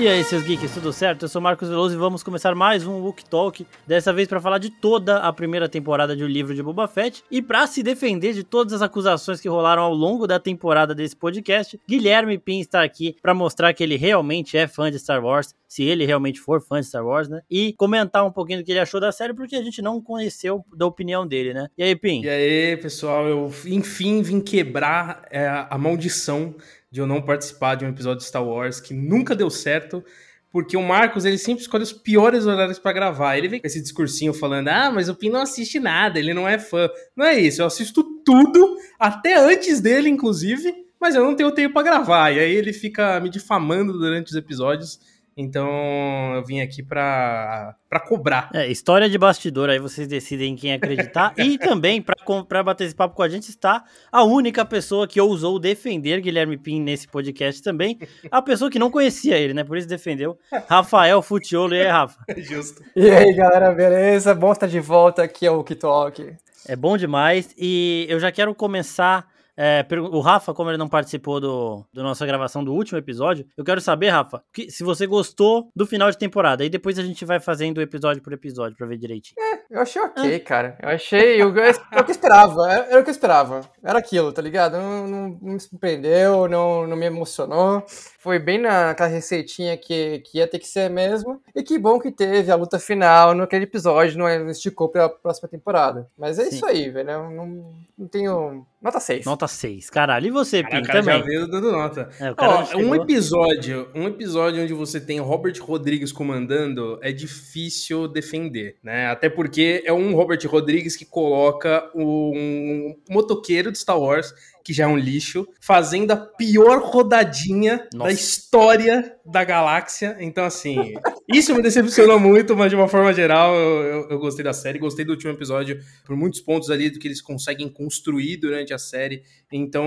E aí, seus geeks, tudo certo? Eu sou Marcos Veloso e vamos começar mais um Wook Talk, dessa vez para falar de toda a primeira temporada de O Livro de Boba Fett e para se defender de todas as acusações que rolaram ao longo da temporada desse podcast, Guilherme Pin está aqui para mostrar que ele realmente é fã de Star Wars, se ele realmente for fã de Star Wars, né? E comentar um pouquinho do que ele achou da série, porque a gente não conheceu da opinião dele, né? E aí, Pin? E aí, pessoal, eu enfim vim quebrar é, a maldição de eu não participar de um episódio de Star Wars que nunca deu certo, porque o Marcos ele sempre escolhe os piores horários para gravar. Ele vem com esse discursinho falando: "Ah, mas o Pin não assiste nada, ele não é fã". Não é isso, eu assisto tudo, até antes dele inclusive, mas eu não tenho tempo para gravar. E aí ele fica me difamando durante os episódios. Então eu vim aqui para cobrar. É, história de bastidor, aí vocês decidem quem acreditar. e também, para bater esse papo com a gente, está a única pessoa que ousou defender Guilherme Pin nesse podcast também. A pessoa que não conhecia ele, né? Por isso defendeu. Rafael Futiolo. E aí, Rafa? Justo. E aí, galera, beleza? Bom estar de volta aqui ao Talk. É bom demais. E eu já quero começar é, o Rafa, como ele não participou do, do nossa gravação do último episódio, eu quero saber, Rafa, que, se você gostou do final de temporada. Aí depois a gente vai fazendo episódio por episódio pra ver direitinho. É, eu achei ok, ah. cara. Eu achei. Eu, eu, eu, o que esperava. Era, era, o que eu esperava. Era aquilo, tá ligado? Não, não, não me surpreendeu, não, não me emocionou. Foi bem naquela receitinha que, que ia ter que ser mesmo. E que bom que teve a luta final naquele episódio, não esticou pra próxima temporada. Mas é Sim. isso aí, velho. Eu não, não tenho. Nota 6. Nota 6. Caralho, e você, Pim, também? já veio dando nota. É, Ó, um episódio, um episódio onde você tem Robert Rodrigues comandando é difícil defender, né? Até porque é um Robert Rodrigues que coloca um motoqueiro de Star Wars que já é um lixo, fazendo a pior rodadinha Nossa. da história da galáxia. Então, assim, isso me decepcionou muito, mas de uma forma geral, eu, eu, eu, gostei da série, gostei do último episódio por muitos pontos ali do que eles conseguem construir durante a série. Então,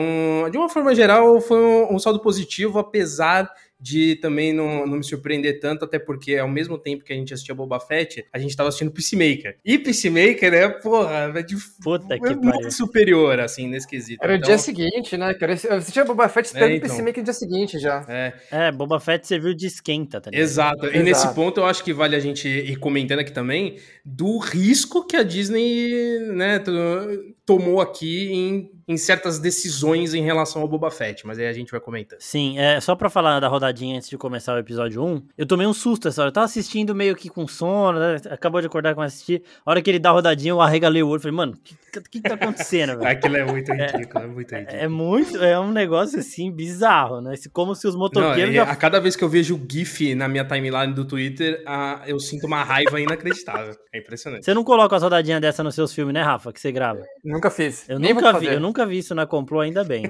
de uma forma geral, foi um, um saldo positivo, apesar de também não, não me surpreender tanto, até porque ao mesmo tempo que a gente assistia Boba Fett, a gente tava assistindo Peacemaker. E Peacemaker, né, porra, é de Puta é que muito pariu. superior, assim, nesse quesito. Era então... o dia seguinte, né, cara? Eu assistia Boba Fett esperando é, então... Peacemaker no dia seguinte já. É. é, Boba Fett serviu de esquenta, tá ligado? Exato. E nesse ponto eu acho que vale a gente ir comentando aqui também do risco que a Disney, né, tomou aqui em, em certas decisões em relação ao Boba Fett, mas aí a gente vai comentando. Sim, é, só pra falar da rodadinha antes de começar o episódio 1, eu tomei um susto essa hora. Eu tava assistindo meio que com sono, né? acabou de acordar com assistir. A hora que ele dá a rodadinha, eu arregalei o olho. Falei, mano, o que, que, que tá acontecendo, velho? Aquilo é muito é, ridículo, é, é muito ridículo. É, muito, é um negócio assim bizarro, né? Como se os motoqueiros. Não, já... A cada vez que eu vejo o GIF na minha timeline do Twitter, a, eu sinto uma raiva inacreditável. É impressionante. Você não coloca as rodadinhas dessa nos seus filmes, né, Rafa? Que você grava? Nunca fiz. Eu Nem nunca vi, eu nunca vi isso na Complô, ainda bem.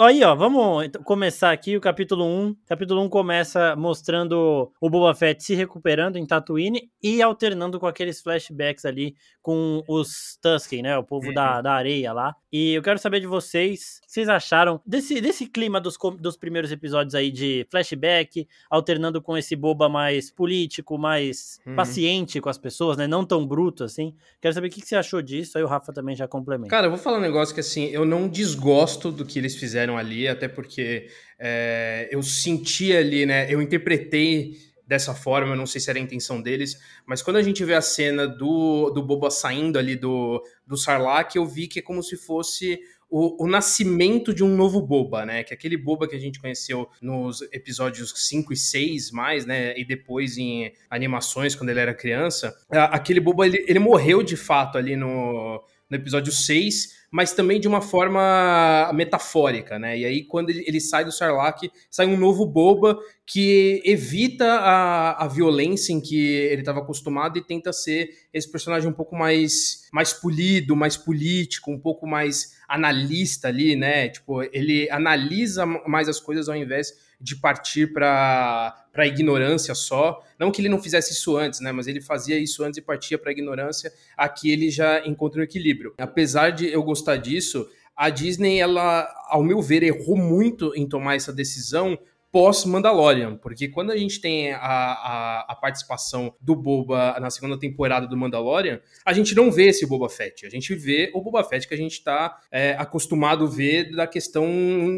Aí, ó, vamos começar aqui o capítulo 1. Capítulo 1 começa mostrando o Boba Fett se recuperando em Tatooine e alternando com aqueles flashbacks ali com os Tusken, né? O povo uhum. da, da areia lá. E eu quero saber de vocês, o que vocês acharam desse, desse clima dos, dos primeiros episódios aí de flashback, alternando com esse Boba mais político, mais uhum. paciente com as pessoas, né? Não tão bruto assim. Quero saber o que você achou disso, aí o Rafa também já complementa. Cara, eu vou falar um negócio que assim, eu não desgosto do que eles fizeram ali, até porque é, eu senti ali, né? Eu interpretei dessa forma, eu não sei se era a intenção deles, mas quando a gente vê a cena do, do Boba saindo ali do, do Sarlacc, eu vi que é como se fosse o, o, nascimento de um novo Boba, né? Que aquele Boba que a gente conheceu nos episódios 5 e 6 mais, né? E depois em animações, quando ele era criança. Aquele Boba, ele, ele morreu de fato ali no, no episódio 6, mas também de uma forma metafórica, né? E aí, quando ele, sai do Sarlacc, sai um novo boba que evita a, a violência em que ele estava acostumado e tenta ser esse personagem um pouco mais, mais polido, mais político, um pouco mais analista ali, né? Tipo, ele analisa mais as coisas ao invés de partir para a ignorância só. Não que ele não fizesse isso antes, né? Mas ele fazia isso antes e partia para ignorância. Aqui ele já encontra um equilíbrio. Apesar de eu gostar disso, a Disney, ela, ao meu ver, errou muito em tomar essa decisão pós-Mandalorian, porque quando a gente tem a, a, a, participação do Boba na segunda temporada do Mandalorian, a gente não vê esse Boba Fett, a gente vê o Boba Fett que a gente tá é, acostumado a ver da questão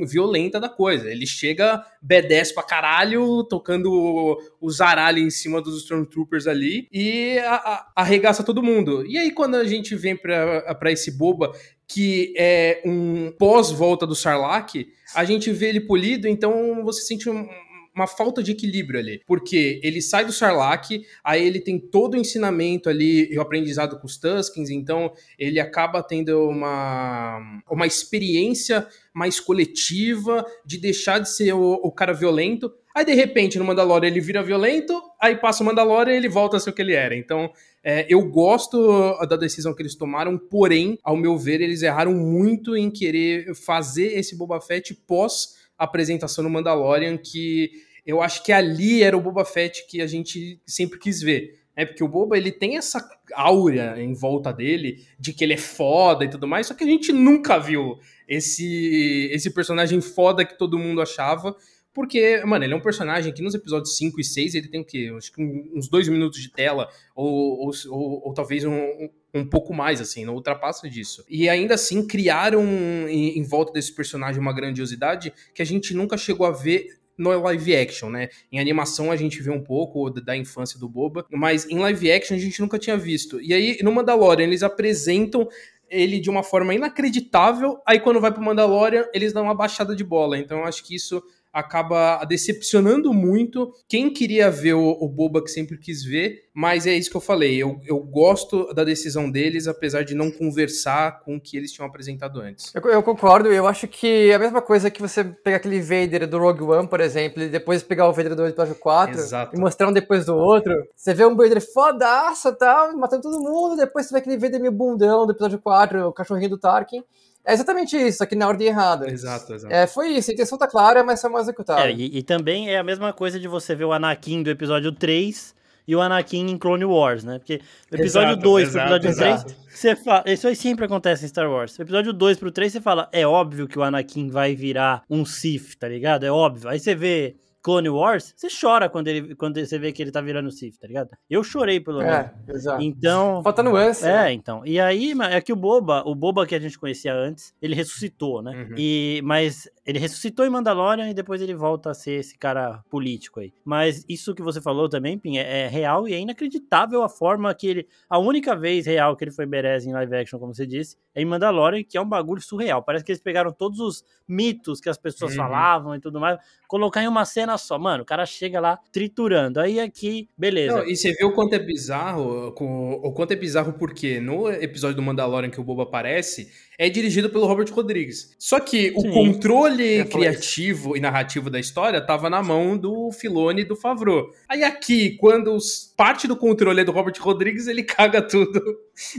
violenta da coisa. Ele chega B10 pra caralho, tocando o zaralho em cima dos Stormtroopers ali e a, a, arregaça todo mundo. E aí quando a gente vem pra, pra esse Boba que é um pós-volta do Sarlacc, a gente vê ele polido, então você sente um, uma falta de equilíbrio ali. Porque ele sai do Sarlacc, aí ele tem todo o ensinamento ali o aprendizado com os Tuskens, então ele acaba tendo uma, uma experiência mais coletiva de deixar de ser o, o cara violento. Aí, de repente, no Mandalorian ele vira violento, aí passa o Mandalorian e ele volta a ser o que ele era. Então, é, eu gosto da decisão que eles tomaram, porém, ao meu ver, eles erraram muito em querer fazer esse Boba Fett pós apresentação no Mandalorian, que eu acho que ali era o Boba Fett que a gente sempre quis ver. É porque o Boba ele tem essa aura em volta dele de que ele é foda e tudo mais, só que a gente nunca viu esse esse personagem foda que todo mundo achava. Porque, mano, ele é um personagem que nos episódios 5 e 6 ele tem o quê? Acho que uns dois minutos de tela, ou, ou, ou, ou talvez um, um, pouco mais, assim, não ultrapassa disso. E ainda assim criaram em, em volta desse personagem uma grandiosidade que a gente nunca chegou a ver no live action, né? Em animação a gente vê um pouco da infância do Boba, mas em live action a gente nunca tinha visto. E aí no Mandalorian eles apresentam ele de uma forma inacreditável, aí quando vai pro Mandalorian eles dão uma baixada de bola. Então eu acho que isso acaba decepcionando muito quem queria ver o, o, Boba que sempre quis ver, mas é isso que eu falei. Eu, eu gosto da decisão deles, apesar de não conversar com o que eles tinham apresentado antes. Eu, eu concordo, eu acho que é a mesma coisa que você pegar aquele Vader do Rogue One, por exemplo, e depois pegar o Vader do episódio 4 Exato. e mostrar um depois do outro. Você vê um Vader fodaço tal, matando todo mundo, depois você vê aquele Vader meio bundão do episódio 4, o cachorrinho do Tarkin. É exatamente isso, aqui na ordem errada. Exato, exato. É, foi isso, a intenção tá clara, mas foi mal executada. É, e, e, também é a mesma coisa de você ver o Anakin do episódio 3 e o Anakin em Clone Wars, né? Porque do episódio exato, 2 pro episódio exato. 3, você fala. Isso aí sempre acontece em Star Wars. Do episódio 2 pro 3, você fala, é óbvio que o Anakin vai virar um Sith, tá ligado? É óbvio. Aí você vê Clone Wars, você chora quando, ele, quando você vê que ele tá virando Sith, tá ligado? Eu chorei pelo É, exato. Então. Falta nuance. É, né? então. E aí, é que o Boba, o Boba que a gente conhecia antes, ele ressuscitou, né? Uhum. E, mas ele ressuscitou em Mandalorian e depois ele volta a ser esse cara político aí. Mas isso que você falou também, Pim, é, é real e é inacreditável a forma que ele. A única vez real que ele foi Berez em live action, como você disse, é em Mandalorian, que é um bagulho surreal. Parece que eles pegaram todos os mitos que as pessoas uhum. falavam e tudo mais, colocar em uma cena só. Mano, o cara chega lá triturando. Aí aqui, beleza. Não, e você vê o quanto é bizarro, o quanto é bizarro porque no episódio do Mandalorian que o Boba aparece, é dirigido pelo Robert Rodrigues. Só que o controle criativo e narrativo da história tava na mão do Filone e do Favreau. Aí aqui, quando parte do controle é do Robert Rodrigues, ele caga tudo.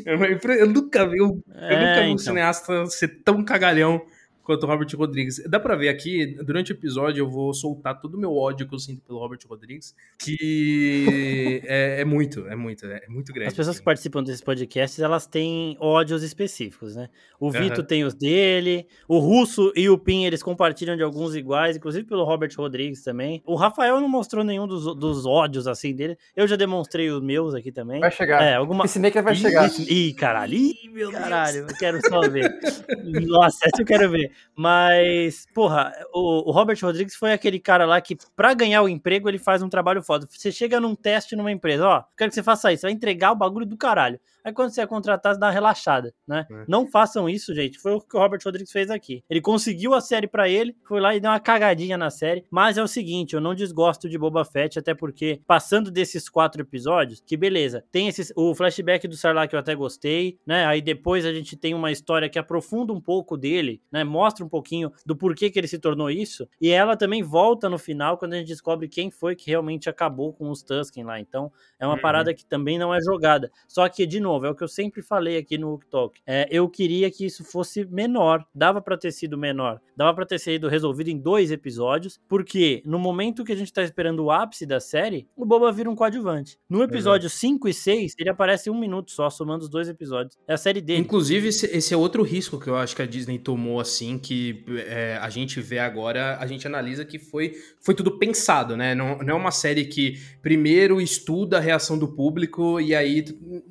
Eu nunca vi, eu, é, eu nunca vi um então. cineasta ser tão cagalhão quanto o Robert Rodrigues. Dá pra ver aqui, durante o episódio, eu vou soltar todo o meu ódio que eu sinto pelo Robert Rodrigues, que é, é, muito, é muito, é muito grande. As pessoas assim. que participam desses podcasts, elas têm ódios específicos, né? O Vito uhum. tem os dele, o Russo e o Pin, eles compartilham de alguns iguais, inclusive pelo Robert Rodrigues também. O Rafael não mostrou nenhum dos, dos ódios, assim, dele. Eu já demonstrei os meus aqui também. Vai chegar. É, alguma... Esse maker vai Ih, chegar. Ih, caralho. Ih, meu caralho, Deus. eu quero só ver. Nossa, essa eu quero ver. Mas, porra, o, o, Robert Rodrigues foi aquele cara lá que, pra ganhar o emprego, ele faz um trabalho foda. Você chega num teste numa empresa, ó, quero que você faça isso, você vai entregar o bagulho do caralho. Aí quando você é contratado, dá uma relaxada, né? É. Não façam isso, gente. Foi o que o Robert Rodrigues fez aqui. Ele conseguiu a série para ele, foi lá e deu uma cagadinha na série. Mas é o seguinte, eu não desgosto de Boba Fett, até porque passando desses quatro episódios, que beleza, tem esse, o flashback do Sarlacc que eu até gostei, né? Aí depois a gente tem uma história que aprofunda um pouco dele, né? Mostra um pouquinho do porquê que ele se tornou isso. E ela também volta no final quando a gente descobre quem foi que realmente acabou com os Tusken lá. Então é uma uhum. parada que também não é jogada. Só que, de novo, novo, é o que eu sempre falei aqui no Talk. É, eu queria que isso fosse menor. Dava para ter sido menor. Dava para ter sido resolvido em dois episódios, porque no momento que a gente tá esperando o ápice da série, o Boba vira um coadjuvante. No episódio 5 e 6, ele aparece um minuto só, somando os dois episódios. É a série dele. Inclusive, esse, é outro risco que eu acho que a Disney tomou, assim, assim, que é, a gente vê agora, a gente analisa que foi, foi tudo pensado, né? Não, não é uma série que primeiro estuda a reação do público e aí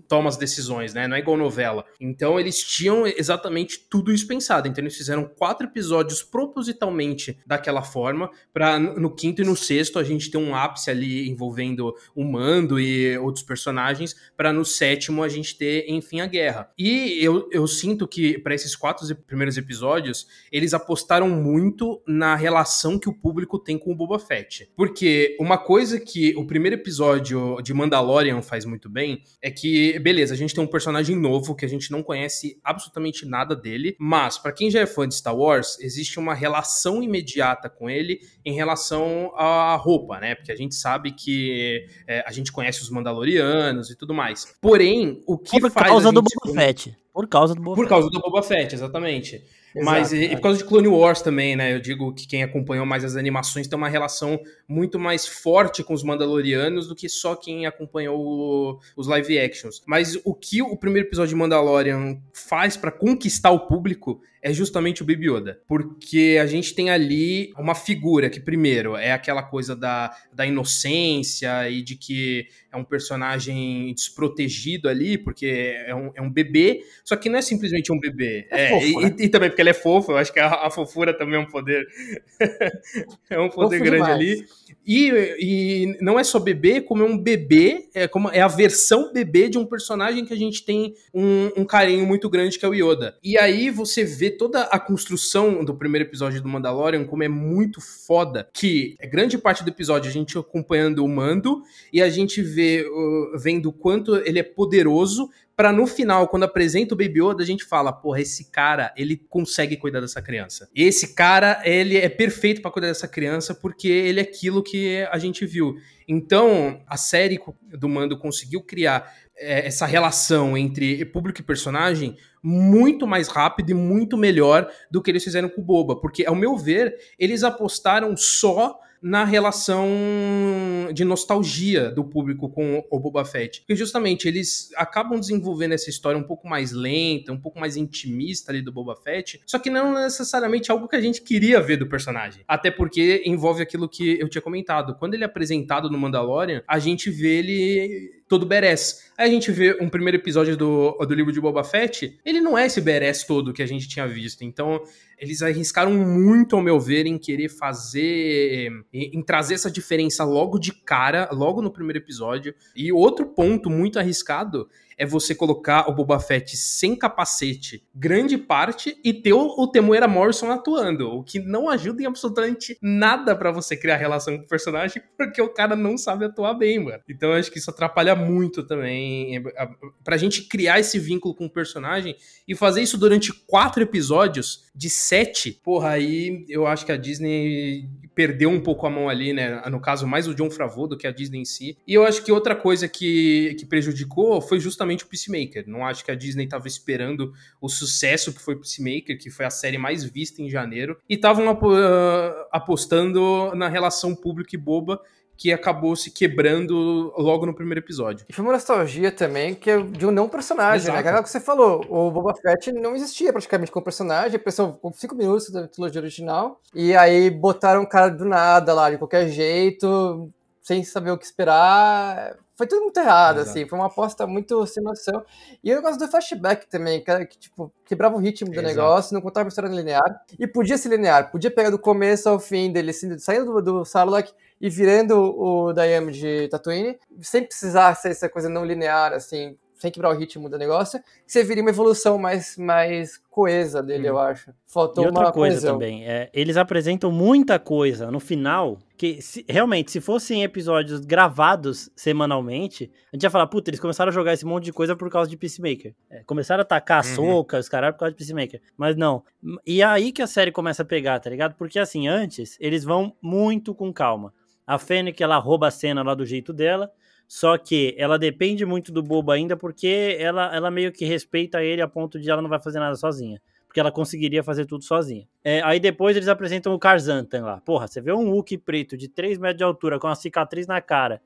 toma as decisões, né? Não é igual novela. Então eles tinham exatamente tudo isso pensado. Então eles fizeram quatro episódios propositalmente daquela forma, para no quinto e no sexto a gente ter um ápice ali envolvendo o Mando e outros personagens, para no sétimo a gente ter, enfim, a guerra. E eu, eu sinto que para esses quatro primeiros episódios, eles apostaram muito na relação que o público tem com o Boba Fett. Porque uma coisa que o primeiro episódio de Mandalorian faz muito bem é que, beleza, a gente tem um personagem novo que a gente não conhece absolutamente nada dele, mas para quem já é fã de Star Wars, existe uma relação imediata com ele em relação à roupa, né? Porque a gente sabe que é, a gente conhece os Mandalorianos e tudo mais. Porém, o que Por faz causa a do Boba Fett. Por causa do Boba por causa do Boba Fett, exatamente. Exato, Mas e, e por causa de Clone Wars também, né? Eu digo que quem acompanhou mais as animações tem uma relação muito mais forte com os Mandalorianos do que só quem acompanhou o- os live actions. Mas o que o primeiro episódio de Mandalorian faz pra conquistar o público é justamente o Baby Yoda. Porque a gente tem ali uma figura que, primeiro, é aquela coisa da, da inocência e de que é um personagem desprotegido ali, porque é um, é um bebê, só que não é simplesmente um bebê. É É, fofo, e, né? e também porque ele é fofo, eu acho que a, a fofura também é um poder. é um poder Fofo grande demais. ali. E, e não é só bebê, como é um bebê, é, como, é a versão bebê de um personagem que a gente tem um, um carinho muito grande, que é o Yoda. E aí você vê toda a construção do primeiro episódio do Mandalorian, como é muito foda, que é grande parte do episódio a gente acompanhando o Mando, e a gente vê, uh, vendo o quanto ele é poderoso, Pra no final, quando apresenta o Baby Yoda, a gente fala, porra, esse cara, ele consegue cuidar dessa criança. Esse cara, ele é perfeito pra cuidar dessa criança porque ele é aquilo que a gente viu. Então, a série do Mando conseguiu criar é, essa relação entre público e personagem muito mais rápido e muito melhor do que eles fizeram com o Boba, porque ao meu ver, eles apostaram só na relação de nostalgia do público com o Boba Fett. Porque justamente eles acabam desenvolvendo essa história um pouco mais lenta, um pouco mais intimista ali do Boba Fett, só que não necessariamente algo que a gente queria ver do personagem. Até porque envolve aquilo que eu tinha comentado. Quando ele é apresentado no Mandalorian, a gente vê ele todo badass. Aí a gente vê um primeiro episódio do, do livro de Boba Fett, ele não é esse badass todo que a gente tinha visto. Então, eles arriscaram muito, ao meu ver, em querer fazer. em trazer essa diferença logo de cara, logo no primeiro episódio. E outro ponto muito arriscado é você colocar o Boba Fett sem capacete, grande parte, e ter o, Temuera Morrison atuando, o que não ajuda em absolutamente nada pra você criar relação com o personagem, porque o cara não sabe atuar bem, mano. Então eu acho que isso atrapalha muito também, é, pra gente criar esse vínculo com o personagem e fazer isso durante quatro episódios de sete, porra, aí eu acho que a Disney perdeu um pouco a mão ali, né? No caso, mais o John Favreau do que a Disney em si. E eu acho que outra coisa que, que prejudicou foi justamente o Peacemaker. Não acho que a Disney estava esperando o sucesso que foi Peacemaker, que foi a série mais vista em janeiro, e estavam ah, apostando na relação público e boba que acabou se quebrando logo no primeiro episódio. E foi uma nostalgia também que é de um não personagem, Exato. né? Aquela que você falou, o Boba Fett não existia praticamente como personagem, apareceu com 5 minutos da trilogia original, e aí botaram o cara do nada lá, de qualquer jeito, sem saber o que esperar. Foi tudo muito errado, Exato. assim, foi uma aposta muito sem noção. E o negócio do flashback também, cara, que tipo, quebrava o ritmo do Exato. negócio, não contava uma história linear. E podia ser linear, podia pegar do começo ao fim dele, assim, saindo do, do Sarlacc e virando o Dayami de Tatooine, sem precisar ser essa coisa não linear, assim, sem quebrar o ritmo do negócio, você viria uma evolução mais, mais coesa dele, Hum. eu acho. Faltou E outra uma coisa coesão. também, é, eles apresentam muita coisa no final, que se- realmente, se fossem episódios gravados semanalmente, a gente ia falar, puta, eles começaram a jogar esse monte de coisa por causa de Peacemaker. É, começaram a atacar Uhum. soca, os caras por causa de Peacemaker. Mas não. E é aí que a série começa a pegar, tá ligado? Porque assim, antes, eles vão muito com calma. A Fennec, ela rouba a cena lá do jeito dela, só que ela depende muito do Bobo ainda, porque ela, ela meio que respeita ele a ponto de ela não vai fazer nada sozinha porque ela conseguiria fazer tudo sozinha. É, aí depois eles apresentam o Karzantan lá. Porra, você vê um Hulk preto de 3 metros de altura, com uma cicatriz na cara,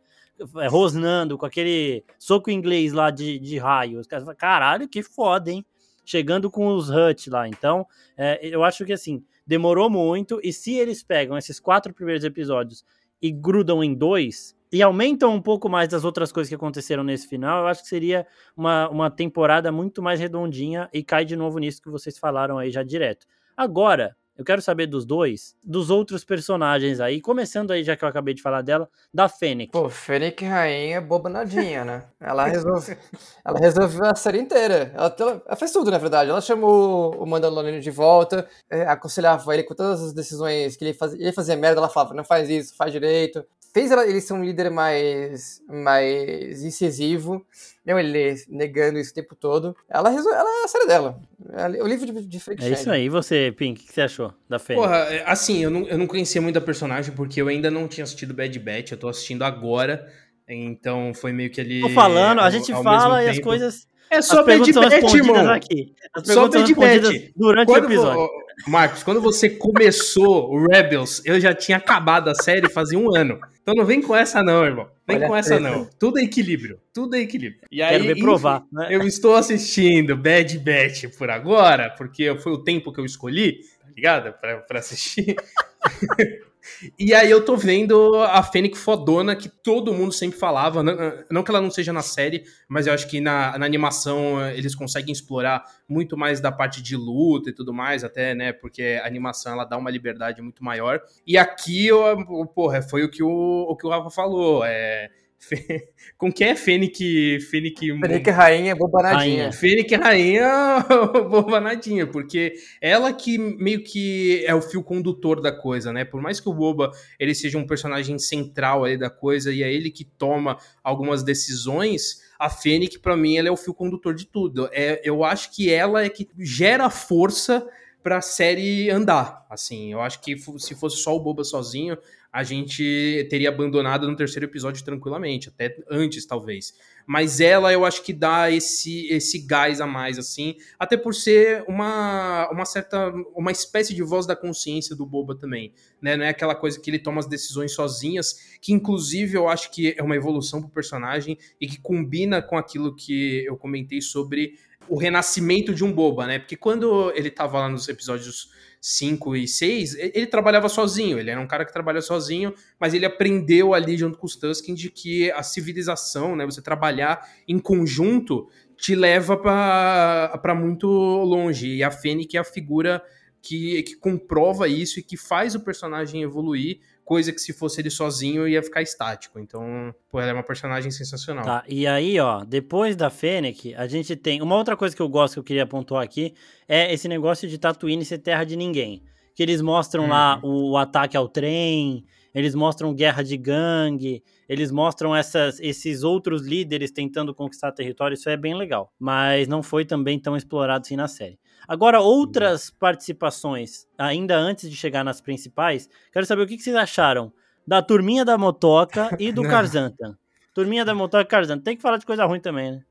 é, rosnando, com aquele soco inglês lá de, de raio. Os caras falam, caralho, que foda, hein? chegando com os Hut lá. Então, é, eu acho que assim, demorou muito, e se eles pegam esses quatro primeiros episódios e grudam em dois, e aumentam um pouco mais das outras coisas que aconteceram nesse final, eu acho que seria uma, uma temporada muito mais redondinha e cai de novo nisso que vocês falaram aí já direto. Agora, eu quero saber dos dois, dos outros personagens aí, começando aí, já que eu acabei de falar dela, da Fênix. Pô, Fênix Rainha é bobanadinha, né? Ela, resolve, ela resolveu a série inteira. Ela, ela, fez tudo, na verdade. Ela chamou o Mandaloriano de volta, é, aconselhava ele com todas as decisões que ele fazia. Ele fazia merda, ela falava, não faz isso, faz direito fez ela, ele ser um líder mais, mais incisivo, não ele negando isso o tempo todo. Ela, resol... ela é a série dela. É o livro de, de Frank É isso aí. E você, Pink, o que você achou da Fênix? Porra, é, assim, eu não, eu não conhecia muito a personagem porque eu ainda não tinha assistido Bad Batch, eu tô assistindo agora. Então foi meio que ali. Tô falando, a gente fala e as coisas. É só Bad Batch, irmão. Aqui. As só Bad Batch. Durante Quando o episódio. Marcos, quando você começou o Rebels, eu já tinha acabado a série fazia um ano. Então não vem com essa não, irmão. Vem Olha com essa não. Tudo é equilíbrio. Tudo é equilíbrio. E aí, Quero ver provar. Né? Eu estou assistindo Bad Batch por agora, porque foi o tempo que eu escolhi, tá ligado? Pra, pra assistir. E aí eu tô vendo a Fênix fodona que todo mundo sempre falava. Não, que ela não seja na série, mas eu acho que na, na, animação eh, eles conseguem explorar muito mais da parte de luta e tudo mais, até, né? Porque a animação ela dá uma liberdade muito maior. E aqui, eu, porra, foi o que o, o que o Rafa falou. É com quem é Fênix? Fênix... Fênix Rainha Bobanadinha. Fênix Rainha Bobanadinha, porque ela que meio que é o fio condutor da coisa, né? Por mais que o Boba ele seja um personagem central aí da coisa e é ele que toma algumas decisões, a Fênix, para mim, ela é o fio condutor de tudo. É, eu acho que ela é que gera força para a série andar. Assim, eu acho que se fosse só o Boba sozinho, a gente teria abandonado no terceiro episódio tranquilamente, até antes talvez. Mas ela eu acho que dá esse esse gás a mais assim, até por ser uma uma certa uma espécie de voz da consciência do Boba também, né? Não é aquela coisa que ele toma as decisões sozinhas, que inclusive eu acho que é uma evolução pro personagem e que combina com aquilo que eu comentei sobre o renascimento de um Boba, né? Porque quando ele tava lá nos episódios 5 e 6, ele trabalhava sozinho, ele era um cara que trabalha sozinho, mas ele aprendeu ali junto com os Tusken de que a civilização, né, você trabalhar em conjunto, te leva para muito longe. E a Fênix é a figura que, que comprova isso e que faz o personagem evoluir coisa que se fosse ele sozinho ia ficar estático. Então, pô, ela é uma personagem sensacional. Tá, e aí, ó, depois da Fennec, a gente tem. Uma outra coisa que eu gosto que eu queria pontuar aqui é esse negócio de Tatooine ser terra de ninguém. Que eles mostram hum. lá uhum. o, o ataque ao trem, eles mostram guerra de gangue, eles mostram essas, esses outros líderes tentando conquistar território, isso é bem legal. Mas não foi também tão explorado assim na série. Agora, outras participações, ainda antes de chegar nas principais, quero saber o que, vocês acharam da turminha da Motoca e do Carzanta. Turminha da Motoca e Carzanta. Tem que falar de coisa ruim também, né?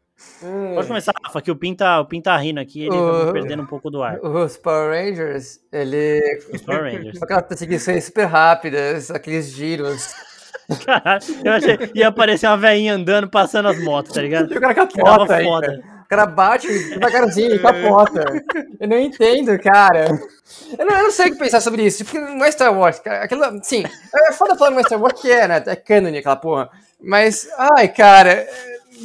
Hum. Pode começar, Rafa, que o Pin tá, o Pin tá rindo aqui, ele o, tá perdendo um pouco do ar. Os Power Rangers, ele. Os Power Rangers. Aquelas perseguições super rápidas, aqueles giros. Caralho, eu achei ia aparecer uma velhinha andando, passando as motos, tá ligado? E o cara capota, foda. O cara bate devagarzinho e capota. Eu não entendo, cara. Eu não, eu não, sei o que pensar sobre isso. Porque não é Star Wars, cara. Aquilo, sim, é foda falar no é Star Wars que é, né? É canon aquela porra. Mas, ai, cara,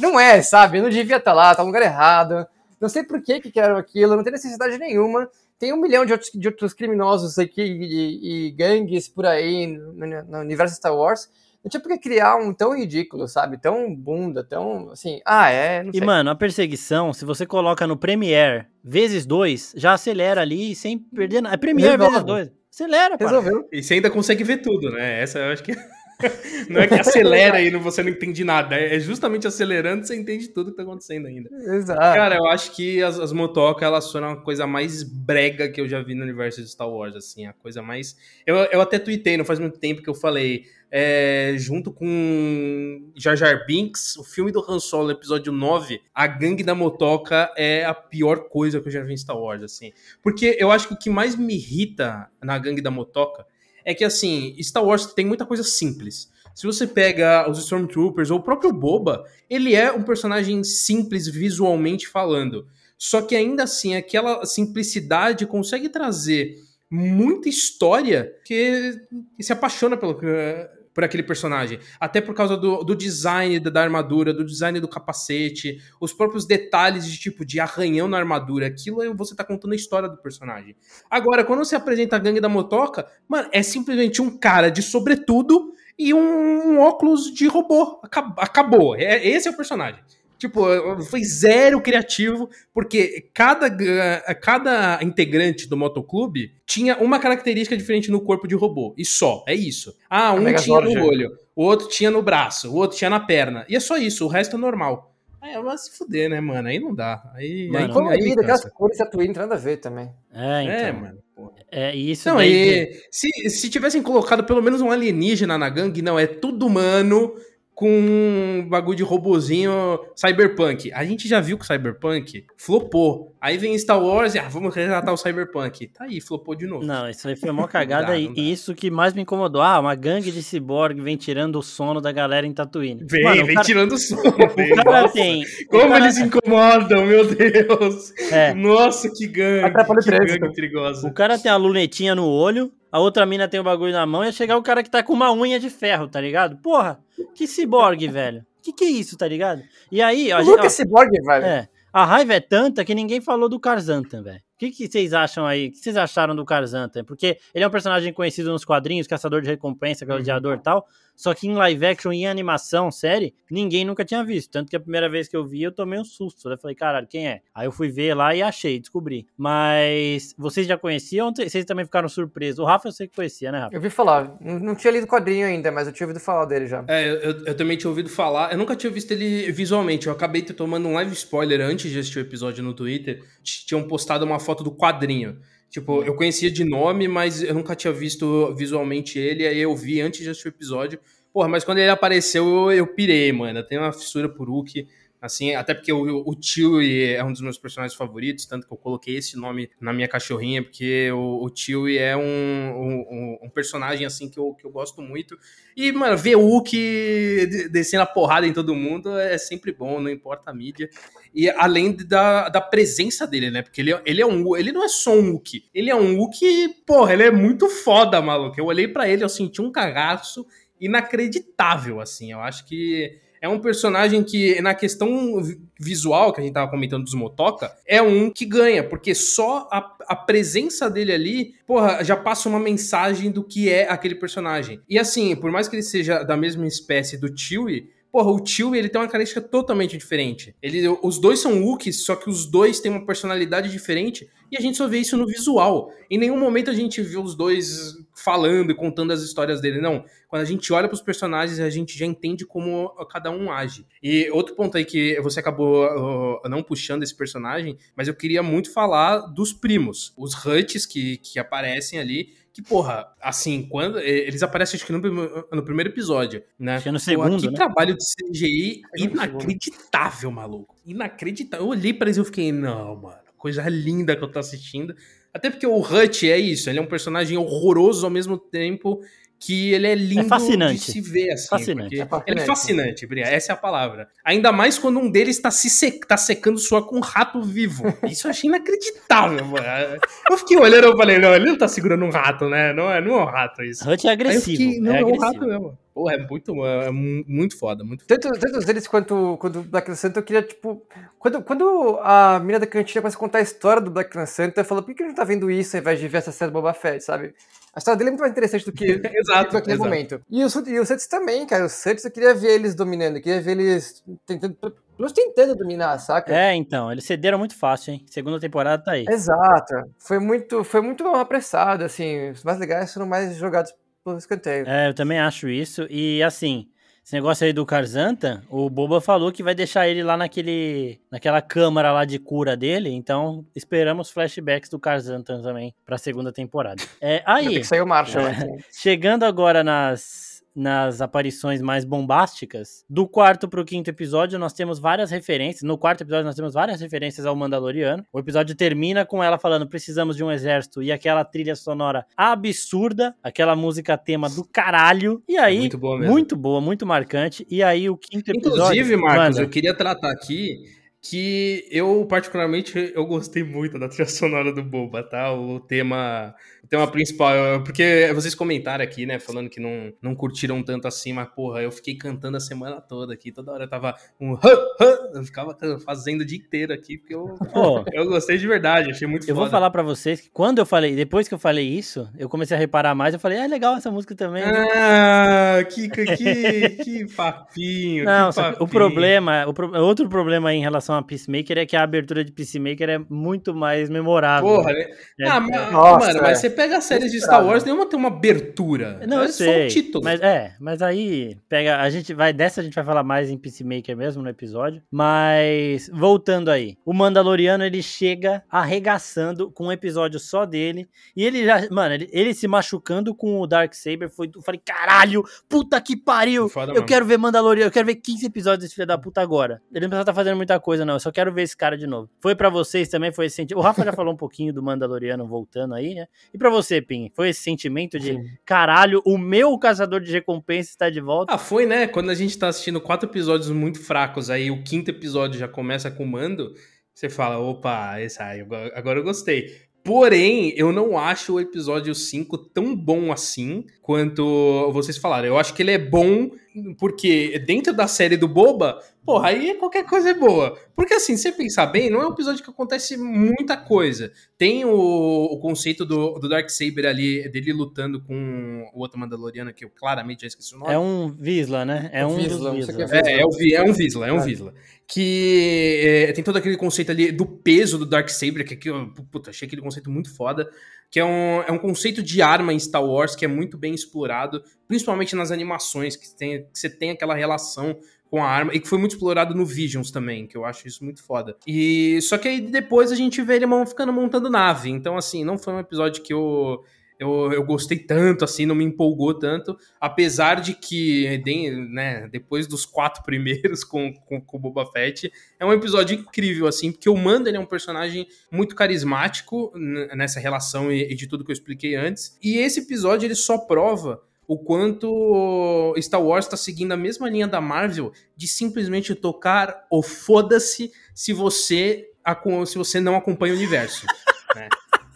não é, sabe? Eu não devia estar lá, tá no lugar errado. Não sei por que que quero aquilo, não tem necessidade nenhuma. Tem um milhão de outros, de outros criminosos aqui e, e gangues por aí no, no universo Star Wars não tinha por que criar um tão ridículo, sabe? Tão bunda, tão assim. Ah, é. e, mano, a perseguição, se você coloca no Premiere vezes dois, já acelera ali sem perder nada. É Premiere Resolve. vezes dois. Acelera, Resolveu. E você ainda consegue ver tudo, né? Essa eu acho que. não é que acelera e você não entende nada. É justamente acelerando que você entende tudo que tá acontecendo ainda. Exato. Cara, eu acho que as, as motocas, elas foram a coisa mais brega que eu já vi no universo de Star Wars, assim. A coisa mais... Eu, eu até tuitei, não faz muito tempo que eu falei... É, junto com Jar Jar Binks, o filme do Han Solo, episódio 9, a gangue da motoca é a pior coisa que eu já vi em Star Wars, assim. Porque eu acho que o que mais me irrita na gangue da motoca é que, assim, Star Wars tem muita coisa simples. Se você pega os Stormtroopers ou o próprio Boba, ele é um personagem simples visualmente falando. só que ainda assim aquela simplicidade consegue trazer muita história que, se apaixona pelo por aquele personagem. Até por causa do, do design da, armadura, do design do capacete, os próprios detalhes de tipo de arranhão na armadura. Aquilo você tá contando a história do personagem. Agora, quando você apresenta a gangue da motoca, mano, é simplesmente um cara de sobretudo e um, um óculos de robô. Acabou. É, esse é o personagem. Tipo, foi zero criativo, porque cada, cada integrante do motoclube tinha uma característica diferente no corpo de robô. E só, é isso. Ah, um tinha no olho, o outro tinha no braço, o outro tinha na perna. E é só isso, o resto é normal. Aí vai se fuder, né, mano? Aí não dá. Aí, mano, aí, aí, aí aquelas cores Tatooine, nada a ver também. É, então. É, mano. É, isso não, daí... e se, se tivessem colocado pelo menos um alienígena na gangue, não, é tudo humano, com um bagulho de robozinho cyberpunk. A gente já viu que o cyberpunk flopou. Aí vem Star Wars e ah, vamos resgatar o cyberpunk. Tá aí, flopou de novo. Não, isso aí foi uma cagada dá, e isso que mais me incomodou. Ah, uma gangue de ciborgue vem tirando o sono da galera em Tatooine. Vem, Mano, vem cara... tirando o sono. O cara tem... Como cara... eles incomodam, meu Deus. É. Nossa, que gangue. Que gangue perigosa. O cara tem a lunetinha no olho, a outra mina tem o bagulho na mão e chegar o cara que tá com uma unha de ferro, tá ligado? Porra, que ciborgue, velho. Que que é isso, tá ligado? E aí, ó, gente, ó, é ciborgue, velho. É. A raiva é tanta que ninguém falou do Karzantan, velho que, que vocês acham aí? O que vocês acharam do Karzanta? Porque ele é um personagem conhecido nos quadrinhos, caçador de recompensa, gladiador e uhum. tal. Só que em live action, em animação, série, ninguém nunca tinha visto. Tanto que a primeira vez que eu vi, eu tomei um susto. Eu falei, caralho, quem é? Aí eu fui ver lá e achei, descobri. Mas vocês já conheciam? Vocês também ficaram surpresos? O Rafa eu sei que conhecia, né, Rafa? Eu vi falar. Não tinha lido quadrinho ainda, mas eu tinha ouvido falar dele já. É, eu, eu também tinha ouvido falar. Eu nunca tinha visto ele visualmente. Eu acabei tomando um live spoiler antes de assistir o episódio no Twitter. Tinham postado uma foto do quadrinho. Tipo, uhum. eu conhecia de nome, mas eu nunca tinha visto visualmente ele, aí eu vi antes de assistir o episódio. Porra, mas quando ele apareceu, eu, eu pirei, mano. Tenho uma fissura por Hulk. Assim, até porque o, o é um dos meus personagens favoritos, tanto que eu coloquei esse nome na minha cachorrinha, porque o, o Chewie é um, um, um, personagem, assim, que eu, que eu gosto muito. E, mano, ver o Hulk descendo a porrada em todo mundo é sempre bom, não importa a mídia. E além da, da presença dele, né? Porque ele, ele é um. Ele não é só um Hulk. Ele é um Hulk, porra, ele é muito foda, maluco. Eu olhei para ele, eu senti um cagaço inacreditável, assim. Eu acho que é um personagem que, na questão visual que a gente tava comentando dos Motoca, é um que ganha, porque só a, a presença dele ali, porra, já passa uma mensagem do que é aquele personagem. E assim, por mais que ele seja da mesma espécie do Chewie, Porra, o Tio ele tem uma característica totalmente diferente. Ele, os dois são Wookiees, só que os dois têm uma personalidade diferente e a gente só vê isso no visual. Em nenhum momento a gente vê os dois falando e contando as histórias dele, não. Quando a gente olha para os personagens, a gente já entende como cada um age. E outro ponto aí que você acabou uh, não puxando esse personagem, mas eu queria muito falar dos primos, os Huts que, que aparecem ali que, porra, assim, quando. Eles aparecem, acho que no, no primeiro episódio, né? Acho que é no segundo. Pô, que né? trabalho de CGI é inacreditável, maluco. Inacreditável. Eu olhei para eles e fiquei, não, mano, coisa linda que eu tô assistindo. Até porque o Hut é isso, ele é um personagem horroroso ao mesmo tempo que ele é lindo é fascinante. de se ver, assim. Fascinante. É fascinante. Ele é fascinante, Bria, essa é a palavra. Ainda mais quando um deles está se sec... tá secando sua com um rato vivo. Isso eu achei inacreditável, mano. Eu fiquei olhando e falei, não, ele não tá segurando um rato, né? Não é, não é um rato isso. Hut é agressivo. Fiquei, não, é, é um rato mesmo. Porra, é muito, é muito foda, muito foda. Tanto, tanto eles quanto, quanto o Black Santa, eu queria, tipo. Quando, quando a mina da cantina começa a contar a história do Black Santa, eu falo, por que a gente tá vendo isso ao invés de ver essa série do Boba Fett, sabe? A história dele é muito mais interessante do que exato, naquele exato. momento. E os, e os Suts também, cara. Os Suts eu queria ver eles dominando, eu queria ver eles tentando. Plus tentando dominar, saca? É, então, eles cederam muito fácil, hein? Segunda temporada tá aí. Exato. Foi muito, foi muito apressado, assim. Os mais legais foram mais jogados pelo escanteio. É, eu também acho isso. E assim, esse negócio aí do Karzanta, o Boba falou que vai deixar ele lá naquele, naquela câmara lá de cura dele, então esperamos flashbacks do Karzanta também pra segunda temporada. É, aí, que sair o Marshall. É, né? chegando agora nas nas aparições mais bombásticas. Do quarto pro quinto episódio, nós temos várias referências. No quarto episódio, nós temos várias referências ao Mandaloriano. O episódio termina com ela falando: precisamos de um exército e aquela trilha sonora absurda, aquela música tema do caralho. E aí, é muito boa, mesmo. muito boa, muito marcante. E aí, o quinto episódio. Inclusive, Marcos, manda. eu queria tratar aqui que eu, particularmente, eu gostei muito da trilha sonora do Boba, tá? O tema, o tema principal, porque vocês comentaram aqui, né, falando que não, não curtiram tanto assim, mas, porra, eu fiquei cantando a semana toda aqui, toda hora eu tava um eu ficava fazendo o dia inteiro aqui, porque eu, oh, eu gostei de verdade, achei muito Eu foda. vou falar para vocês que quando eu falei, depois que eu falei isso, eu comecei a reparar mais, eu falei, ah, legal essa música também. Ah, que, que, que papinho, Não, que papinho. o problema, o, outro problema em relação relação a Peacemaker é que a abertura de Peacemaker é muito mais memorável. Porra, né? É, ah, mas, Nossa, mano, é. mas você pega a série de Star Wars, nenhuma tem uma abertura. Não, é eu sei, só um título. Mas, é, mas aí pega. A gente vai. Dessa a gente vai falar mais em Peacemaker mesmo no episódio. Mas, voltando aí. O Mandaloriano ele chega arregaçando com um episódio só dele. E ele já. Mano, ele, ele se machucando com o Dark Saber. Foi, eu falei, caralho, puta que pariu. Foda, eu mano. quero ver Mandaloriano. Eu quero ver 15 episódios desse filho da puta agora. Ele não precisa estar tá fazendo muita coisa coisa, não. Eu só quero ver esse cara de novo. Foi para vocês também? Foi esse sentimento. O Rafa já falou um pouquinho do Mandaloriano voltando aí, né? E para você, Pim? Foi esse sentimento de Sim. caralho, o meu caçador de recompensa está de volta? Ah, foi, né? Quando a gente tá assistindo quatro episódios muito fracos, aí o quinto episódio já começa com o Mando. Você fala, opa, esse aí, agora eu gostei. Porém, eu não acho o episódio 5 tão bom assim quanto vocês falaram. Eu acho que ele é bom porque dentro da série do Boba, porra, aí qualquer coisa é boa. Porque assim, se você pensar bem, não é um episódio que acontece muita coisa. Tem o, o conceito do, do Darksaber ali, dele lutando com o outro Mandaloriano, que eu claramente já esqueci o nome. É um Visla, né? É um Visla. Visla. É, é, o, é um Visla, é um é. Visla. Que é, tem todo aquele conceito ali do peso do Darksaber, que aqui, eu, puta, achei aquele conceito muito foda que é um, é um conceito de arma em Star Wars que é muito bem explorado, principalmente nas animações, que, tem, que você tem aquela relação com a arma, e que foi muito explorado no Visions também, que eu acho isso muito foda. E só que aí depois a gente vê ele ficando montando nave, então assim, não foi um episódio que eu eu, eu gostei tanto, assim, não me empolgou tanto, apesar de que, né, depois dos quatro primeiros com, com, com Boba Fett, é um episódio incrível, assim, porque o Mando é um personagem muito carismático nessa relação e, e de tudo que eu expliquei antes, e esse episódio ele só prova o quanto Star Wars está seguindo a mesma linha da Marvel de simplesmente tocar o foda-se se você se você não acompanha o universo. né?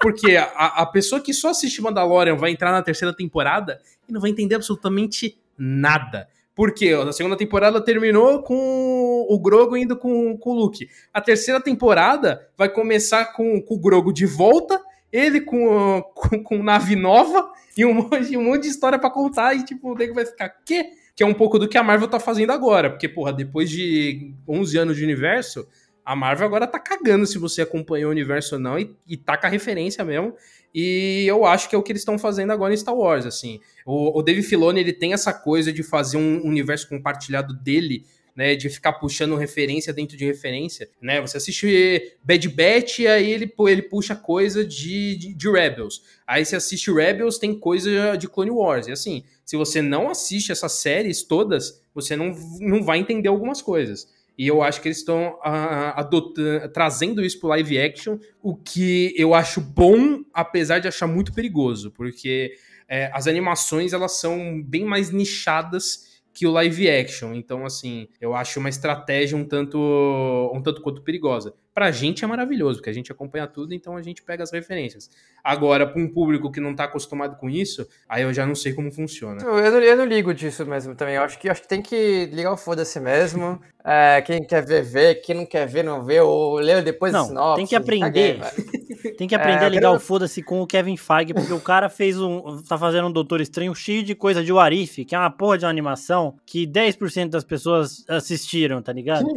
Porque a, a pessoa que só assiste Mandalorian vai entrar na terceira temporada e não vai entender absolutamente nada. Porque a segunda temporada terminou com o Grogo indo com, com o Luke. A terceira temporada vai começar com, com o Grogo de volta, ele com, com, com nave nova e um monte, um monte de história para contar. E tipo, o nego vai ficar, quê? Que é um pouco do que a Marvel tá fazendo agora. Porque, porra, depois de 11 anos de universo, a Marvel agora tá cagando se você acompanhou o universo ou não e, e tá com a referência mesmo. E eu acho que é o que eles estão fazendo agora em Star Wars, assim. O, o Dave Filoni, ele tem essa coisa de fazer um universo compartilhado dele, né, de ficar puxando referência dentro de referência, né? Você assiste Bad Batch e aí ele, ele puxa coisa de, de, de, Rebels. Aí você assiste Rebels, tem coisa de Clone Wars. E assim, se você não assiste essas séries todas, você não, não vai entender algumas coisas. E eu acho que eles estão uh, trazendo isso pro live action, o que eu acho bom, apesar de achar muito perigoso, porque é, as animações elas são bem mais nichadas que o live action. Então, assim, eu acho uma estratégia um tanto, um tanto quanto perigosa. Pra gente é maravilhoso, porque a gente acompanha tudo, então a gente pega as referências. Agora, para um público que não tá acostumado com isso, aí eu já não sei como funciona. Eu não, eu não ligo disso mesmo também. Eu acho que, eu acho que tem que ligar o foda-se mesmo. É, quem quer ver, vê. Quem não quer ver, não vê. Ou lê depois não, sinopse. Tem que aprender. tem que aprender é, a ligar quero... o foda-se com o Kevin Feige, porque o cara fez um. tá fazendo um Doutor Estranho cheio de coisa de Warif, que é uma porra de uma animação que 10% das pessoas assistiram, tá ligado?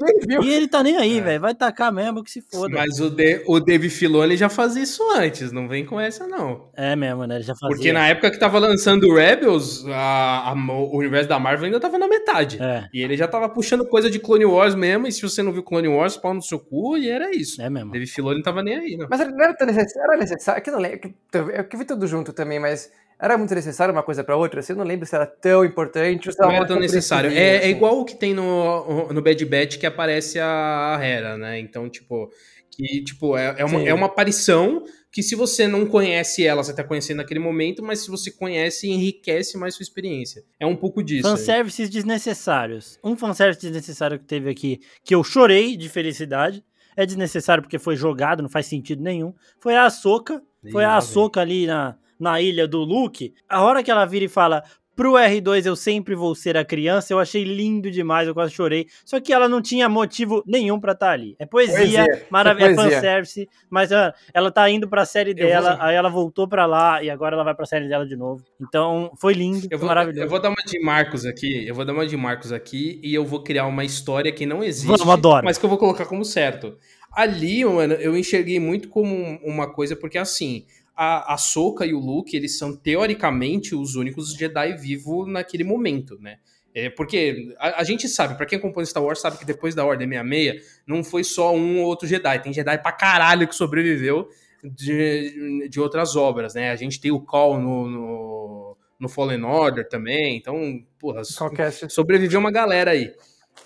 E ele tá nem aí, é. velho. Vai tacar mesmo que se foda. Mas o, de, o Dave Filoni já fazia isso antes, não vem com essa, não. É mesmo, né? Ele já fazia. Porque na época que tava lançando Rebels, a, a, o universo da Marvel ainda tava na metade. É. E ele já tava puxando coisa de Clone Wars mesmo, e se você não viu Clone Wars, pau no seu cu, e era isso. É mesmo. Dave Filoni não tava nem aí, não. Mas não era tão necessário, era necessário, é que não lembro, é que vi tudo junto também, mas era muito necessário uma coisa para outra? Assim, eu não lembro se era tão importante ou se Não era tão necessário. É, é assim. é, igual o que tem no, no Bad Batch que aparece a Hera, né? Então, tipo, que, tipo, é, é, uma, é uma aparição que se você não conhece ela, você tá conhecendo naquele momento, mas se você conhece, enriquece mais sua experiência. É um pouco disso. Fanservices desnecessários. Um fanservice desnecessário que teve aqui, que eu chorei de felicidade, é desnecessário porque foi jogado, não faz sentido nenhum, foi a Ahsoka. Foi a Ahsoka ali na, na ilha do Luke. A hora que ela vira e fala, Pro R2 eu sempre vou ser a criança, eu achei lindo demais, eu quase chorei. Só que ela não tinha motivo nenhum para estar tá ali. É poesia, poesia maravilha, é, é fanservice, mas uh, ela tá indo pra série dela, vou... aí ela voltou para lá e agora ela vai pra série dela de novo. Então, foi lindo, eu vou, maravilhoso. Eu vou dar uma de Marcos aqui, eu vou dar uma de Marcos aqui e eu vou criar uma história que não existe, Vamos, adoro. mas que eu vou colocar como certo. Ali, mano, eu enxerguei muito como uma coisa, porque assim, a, Soka e o Luke, eles são teoricamente os únicos Jedi vivos naquele momento, né? É, porque a, a, gente sabe, para quem acompanha Star Wars, sabe que depois da Ordem 66 não foi só um ou outro Jedi, tem Jedi pra caralho que sobreviveu de, de outras obras, né? A gente tem o Call no, no, no Fallen Order também, então, porra, sobreviveu uma galera aí.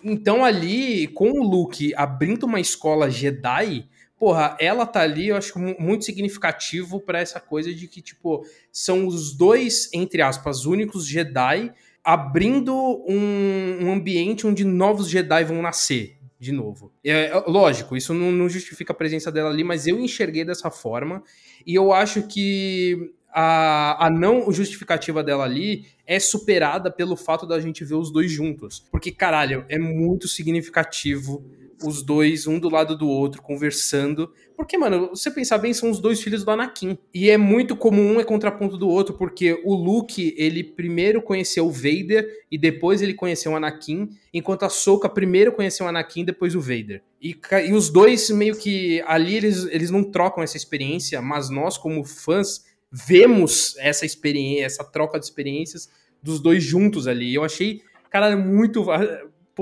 Então ali, com o Luke abrindo uma escola Jedi, porra, ela tá ali, eu acho muito significativo para essa coisa de que, tipo, são os dois, entre aspas, únicos Jedi abrindo um, um ambiente onde novos Jedi vão nascer de novo. É, é, lógico, isso não, não, justifica a presença dela ali, mas eu enxerguei dessa forma e eu acho que a, a não justificativa dela ali é superada pelo fato da gente ver os dois juntos. Porque, caralho, é muito significativo os dois, um do lado do outro, conversando. Porque, mano, você pensar bem, são os dois filhos do Anakin. E é muito comum um é contraponto do outro, porque o Luke, ele primeiro conheceu o Vader e depois ele conheceu o Anakin, enquanto a Soka primeiro conheceu o Anakin depois o Vader. E, e os dois meio que ali eles, eles não trocam essa experiência, mas nós como fãs vemos essa experiência, essa troca de experiências dos dois juntos ali. Eu achei, cara, muito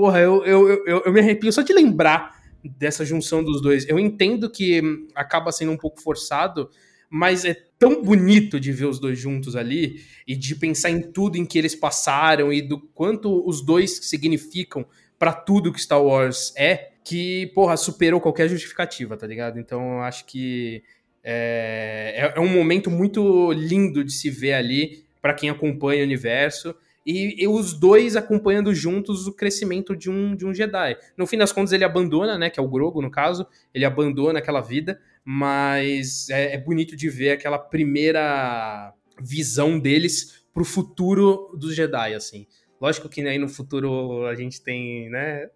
porra, eu, eu, eu, eu me arrepio só de lembrar dessa junção dos dois. Eu entendo que acaba sendo um pouco forçado, mas é tão bonito de ver os dois juntos ali e de pensar em tudo em que eles passaram e do quanto os dois significam para tudo que Star Wars é, que, porra, superou qualquer justificativa, tá ligado? Então eu acho que é, é, é um momento muito lindo de se ver ali para quem acompanha o universo e, e, os dois acompanhando juntos o crescimento de um, de um Jedi. No fim das contas, ele abandona, né? Que é o Grogo, no caso, ele abandona aquela vida, mas é, é bonito de ver aquela primeira visão deles pro futuro dos Jedi, assim. Lógico que aí no futuro a gente tem, né?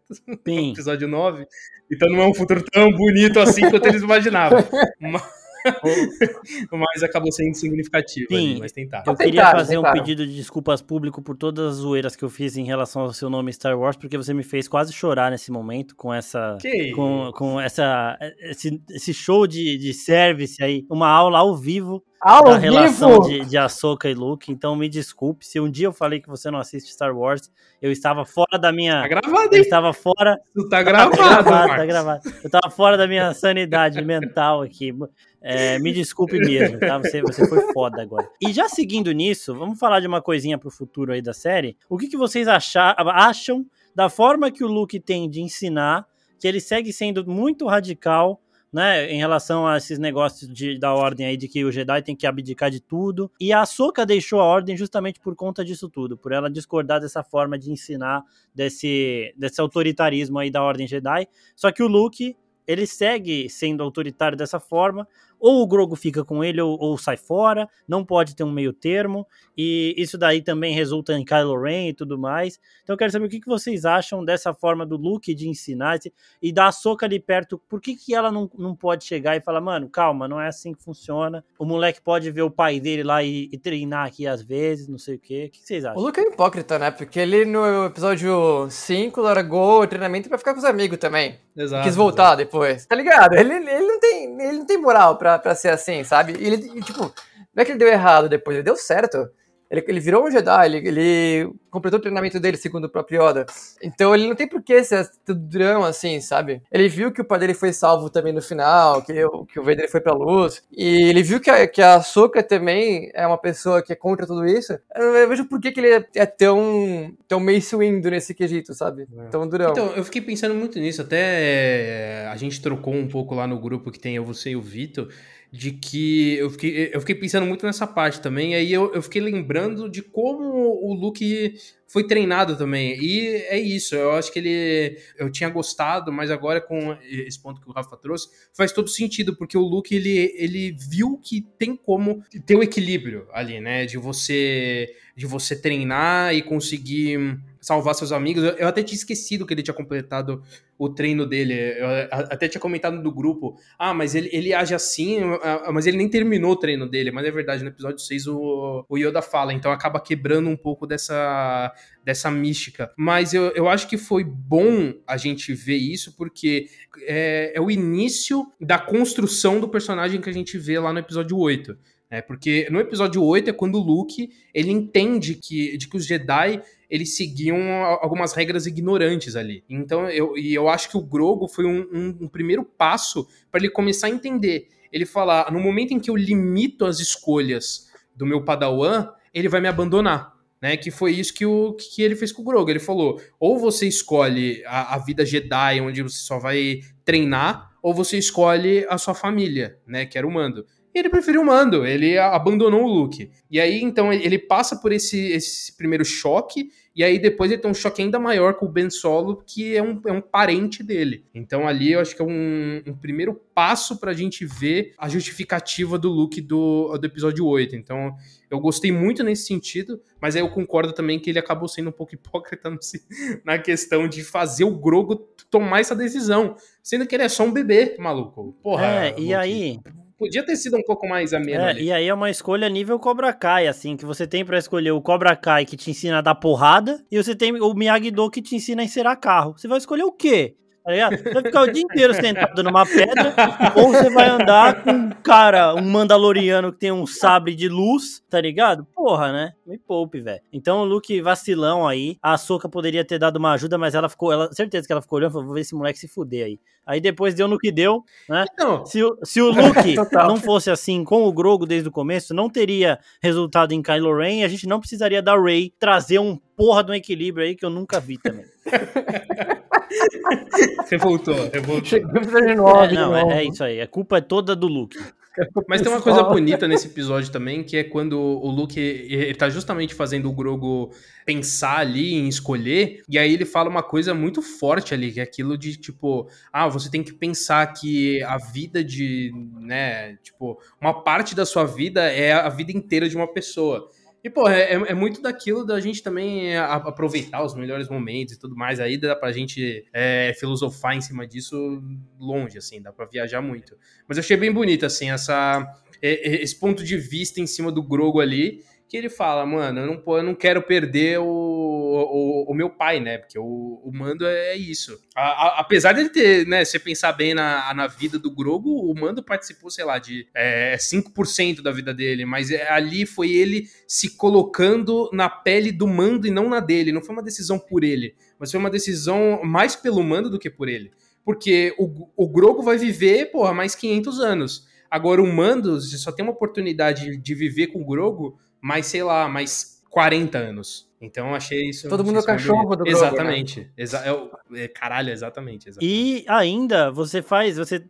Sim. episódio 9. Então não é um futuro tão bonito assim quanto eles imaginavam. Mas mas acabou sendo significativo Sim, ali, mas tentar. Eu queria fazer um pedido de desculpas público por todas as zoeiras que eu fiz em relação ao seu nome Star Wars, porque você me fez quase chorar nesse momento com essa com, com essa esse, esse show de, de service aí, uma aula ao vivo ao da relação de, de Ahsoka e Luke. Então me desculpe se um dia eu falei que você não assiste Star Wars, eu estava fora da minha. Tá gravado, hein? Eu estava fora. Tu tá gravado, tá gravado, tá gravado. Eu estava fora da minha sanidade mental aqui. É, me desculpe mesmo, tá? Você, você foi foda agora. E já seguindo nisso, vamos falar de uma coisinha pro futuro aí da série. O que, que vocês achar, acham da forma que o Luke tem de ensinar, que ele segue sendo muito radical né, em relação a esses negócios de, da ordem aí de que o Jedi tem que abdicar de tudo. E a Ahsoka deixou a ordem justamente por conta disso tudo, por ela discordar dessa forma de ensinar desse, desse autoritarismo aí da ordem Jedi. Só que o Luke, ele segue sendo autoritário dessa forma, ou o Grogo fica com ele ou, ou, sai fora, não pode ter um meio termo, e isso daí também resulta em Kylo Ren e tudo mais. Então eu quero saber o que, que vocês acham dessa forma do Luke de ensinar e da Soca ali perto, por que, que ela não, não pode chegar e falar, mano, calma, não é assim que funciona, o moleque pode ver o pai dele lá e, e treinar aqui às vezes, não sei o quê. O que, que vocês acham? O Luke é hipócrita, né? Porque ele no episódio 5 largou o treinamento pra ficar com os amigos também. Exato. Quis voltar exato. depois. Tá ligado? Ele, ele, não tem, ele não tem moral pra, pra ser assim, sabe? E ele, tipo, não é que ele deu errado depois, ele deu certo. Ele, ele virou um Jedi, ele, ele completou o treinamento dele, segundo o próprio Yoda. Então ele não tem por que ser tudo drama assim, sabe? Ele viu que o pai dele foi salvo também no final, que, que o Vader foi pra luz. E ele viu que a, que a Soka também é uma pessoa que é contra tudo isso. Eu, eu vejo por que, que ele é, é tão, tão meio Windu nesse quesito, sabe? É. Tão durão. Então, eu fiquei pensando muito nisso. Até é, a gente trocou um pouco lá no grupo que tem eu, você e o Vitor de que eu fiquei, eu fiquei pensando muito nessa parte também, e aí eu, eu fiquei lembrando de como o Luke foi treinado também. E é isso, eu acho que ele. Eu tinha gostado, mas agora com esse ponto que o Rafa trouxe, faz todo sentido, porque o Luke ele, ele viu que tem como ter o um equilíbrio ali, né? De você, de você treinar e conseguir salvar seus amigos. Eu até tinha esquecido que ele tinha completado o treino dele. Eu até tinha comentado no grupo. Ah, mas ele, ele age assim, mas ele nem terminou o treino dele. Mas é verdade, no episódio 6 o, o Yoda fala, então acaba quebrando um pouco dessa, dessa mística. Mas eu, eu acho que foi bom a gente ver isso, porque é, é o início da construção do personagem que a gente vê lá no episódio 8. É, porque no episódio 8 é quando o Luke ele entende que, de que os Jedi eles seguiam algumas regras ignorantes ali. Então, eu, e eu acho que o Grogo foi um, um, um primeiro passo para ele começar a entender. Ele falar, no momento em que eu limito as escolhas do meu Padawan, ele vai me abandonar. Né, que foi isso que, o, que ele fez com o Grogu. Ele falou: ou você escolhe a, a vida Jedi, onde você só vai treinar, ou você escolhe a sua família, né? Que era o mando. E ele preferiu o mando, ele abandonou o Luke. E aí, então, ele passa por esse, esse primeiro choque, e aí depois ele tem um choque ainda maior com o Ben Solo, que é um, é um parente dele. Então ali eu acho que é um, um primeiro passo pra gente ver a justificativa do Luke do, do episódio 8. Então eu gostei muito nesse sentido, mas aí eu concordo também que ele acabou sendo um pouco hipócrita na questão de fazer o Grogo tomar essa decisão, sendo que ele é só um bebê, maluco. Porra. É, e Luke. aí podia ter sido um pouco mais ameno é, E aí é uma escolha nível Cobra Kai, assim, que você tem para escolher o Cobra Kai que te ensina a dar porrada e você tem o Miyagi-Do que te ensina a encerar carro. Você vai escolher o quê? Tá ligado? Você vai ficar o dia inteiro sentado numa pedra, ou você vai andar com um cara, um mandaloriano que tem um sabre de luz, tá ligado? Porra, né? Me poupe, velho. Então o Luke vacilão aí. A Soca poderia ter dado uma ajuda, mas ela ficou, ela, certeza que ela ficou olhando, falou, vou ver esse moleque se fuder aí. Aí depois deu no que deu, né? Então, se, se o Luke não fosse assim com o Grogo desde o começo, não teria resultado em Kylo Ren e a gente não precisaria da Rey trazer um porra de um equilíbrio aí que eu nunca vi também. revoltou, revoltou. Chegamos de novo. É, não, é, é, isso aí. A culpa é toda do Luke. Mas tem uma coisa bonita nesse episódio também, que é quando o Luke ele tá justamente fazendo o Grogo pensar ali em escolher, e aí ele fala uma coisa muito forte ali, que é aquilo de tipo, ah, você tem que pensar que a vida de, né, tipo, uma parte da sua vida é a vida inteira de uma pessoa. E, pô, é, é, é muito daquilo da gente também é, aproveitar os melhores momentos e tudo mais. Aí dá pra gente é, filosofar em cima disso longe, assim, dá pra viajar muito. Mas eu achei bem bonito, assim, essa, esse ponto de vista em cima do Grogo ali que ele fala, mano, eu não, eu não quero perder o, o, o, meu pai, né? Porque o, o Mando é isso. A, a, apesar dele ter, né, se pensar bem na, na vida do Grogo, o Mando participou, sei lá, de é, 5% da vida dele, mas é, ali foi ele se colocando na pele do Mando e não na dele. Não foi uma decisão por ele, mas foi uma decisão mais pelo Mando do que por ele. Porque o, o Grogo vai viver, porra, mais 500 anos. Agora, o Mando, você só tem uma oportunidade de viver com o Grogo mais, sei lá, mais 40 anos. Então eu achei isso. Todo mundo é cachorro do Exatamente. Grogu, né? Exa é, caralho, exatamente, exatamente. E ainda você faz, você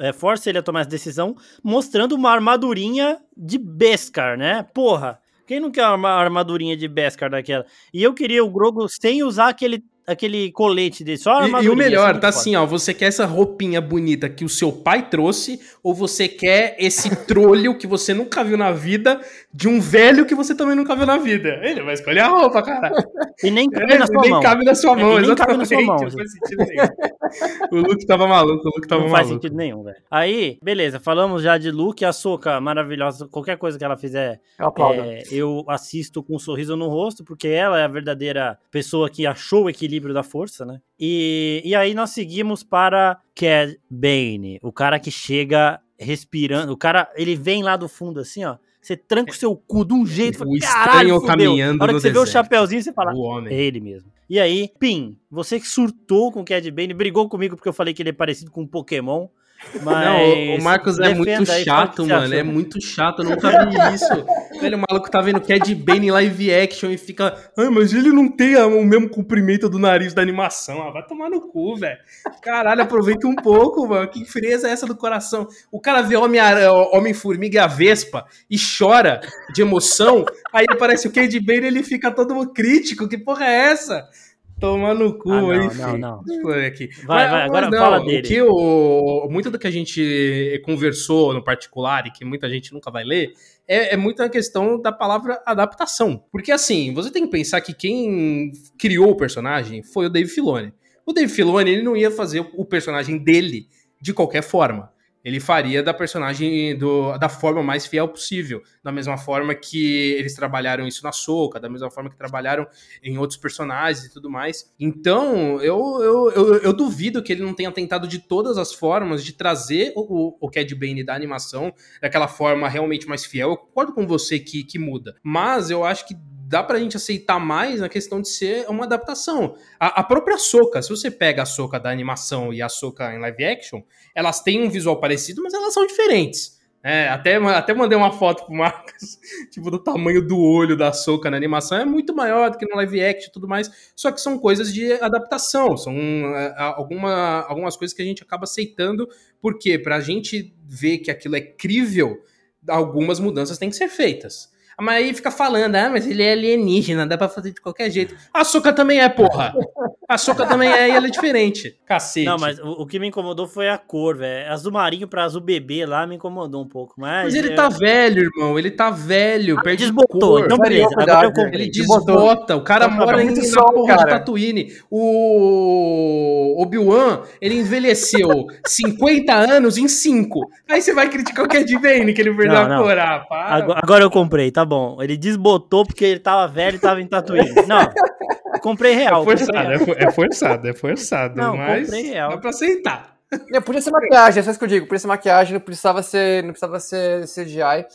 é, força ele a tomar essa decisão mostrando uma armadurinha de Beskar, né? Porra. Quem não quer uma armadurinha de Beskar daquela? E eu queria o Grogu sem usar aquele aquele colete dele, só a E, e o melhor, tá assim, ó, você quer essa roupinha bonita que o seu pai trouxe, ou você quer esse trolho que você nunca viu na vida, de um velho que você também nunca viu na vida. Ele vai escolher a roupa, cara. E nem cabe é, na sua nem mão. Cabe na sua mão, é, nem cabe na sua mão. Não faz sentido nenhum. o Luke tava maluco, o Luke tava não maluco. Não faz sentido nenhum, velho. Aí, beleza, falamos já de Luke, a Soca maravilhosa, qualquer coisa que ela fizer, eu, é, eu assisto com um sorriso no rosto, porque ela é a verdadeira pessoa que achou o equilíbrio da força, né? E, e aí nós seguimos para Cad Bane, o cara que chega respirando, o cara, ele vem lá do fundo assim, ó, você tranca o seu cu de um jeito, o fala, estranho caminhando Na hora que você deserto. vê o chapéuzinho, você fala, é ele mesmo. E aí, Pim, você que surtou com o Cad Bane, brigou comigo porque eu falei que ele é parecido com um Pokémon. Mas... Não, o Marcos é muito chato, mano. É muito chato, eu nunca vi isso. Velho, o maluco tá vendo Cad Bane em live action e fica. Ah, mas ele não tem o mesmo comprimento do nariz da animação. Ah, vai tomar no cu, velho. Caralho, aproveita um pouco, mano. Que frieza é essa do coração? O cara vê Homem-Formiga e a Vespa e chora de emoção. Aí aparece o Cad Bane e ele fica todo crítico. Que porra é essa? Tomar no cu, ah, não, aí, não, não. aqui. Vai, mas, vai, agora não, fala dele. O que o, muito do que a gente conversou no particular e que muita gente nunca vai ler é, é muito a questão da palavra adaptação. Porque assim, você tem que pensar que quem criou o personagem foi o Dave Filoni. O Dave Filoni ele não ia fazer o personagem dele de qualquer forma ele faria da personagem do, da forma mais fiel possível. Da mesma forma que eles trabalharam isso na Soca, da mesma forma que trabalharam em outros personagens e tudo mais. Então, eu, eu, eu, eu duvido que ele não tenha tentado de todas as formas de trazer o, o Cad Bane da animação daquela forma realmente mais fiel. Eu concordo com você que, que muda. Mas eu acho que dá pra gente aceitar mais na questão de ser uma adaptação. A, a própria Soca, se você pega a Soca da animação e a Soca em live action, elas têm um visual parecido, mas elas são diferentes. É, até, até mandei uma foto pro Marcos, tipo, do tamanho do olho da Soca na animação, é muito maior do que no live action e tudo mais, só que são coisas de adaptação, são é, alguma, algumas coisas que a gente acaba aceitando, porque pra gente ver que aquilo é crível, algumas mudanças têm que ser feitas. Mas aí fica falando, ah, mas ele é alienígena, dá pra fazer de qualquer jeito. A Soca também é, porra. A Soca também é e ela é diferente. Cacete. Não, mas o, o que me incomodou foi a cor, velho. Azul marinho pra azul bebê lá me incomodou um pouco. Mas, mas ele tá velho, irmão. Ele tá velho. Ah, perde desbotou. Cor. Então, beleza. Agora eu comprei. Ele desbota. O cara mora em na porra cara. de Tatooine. O Obi-Wan, ele envelheceu 50 anos em 5. Aí você vai criticar o Cad Bane, que ele perdeu não, a cor. Ah, para. Agora, agora eu comprei, tá bom bom. Ele desbotou porque ele tava velho e tava em Tatooine. Não, comprei real. É forçado, é, forçado, é forçado. Não, mas comprei real. dá pra aceitar. É, podia ser maquiagem, é só isso que eu digo. Podia ser maquiagem, não precisava ser, não precisava ser CGI.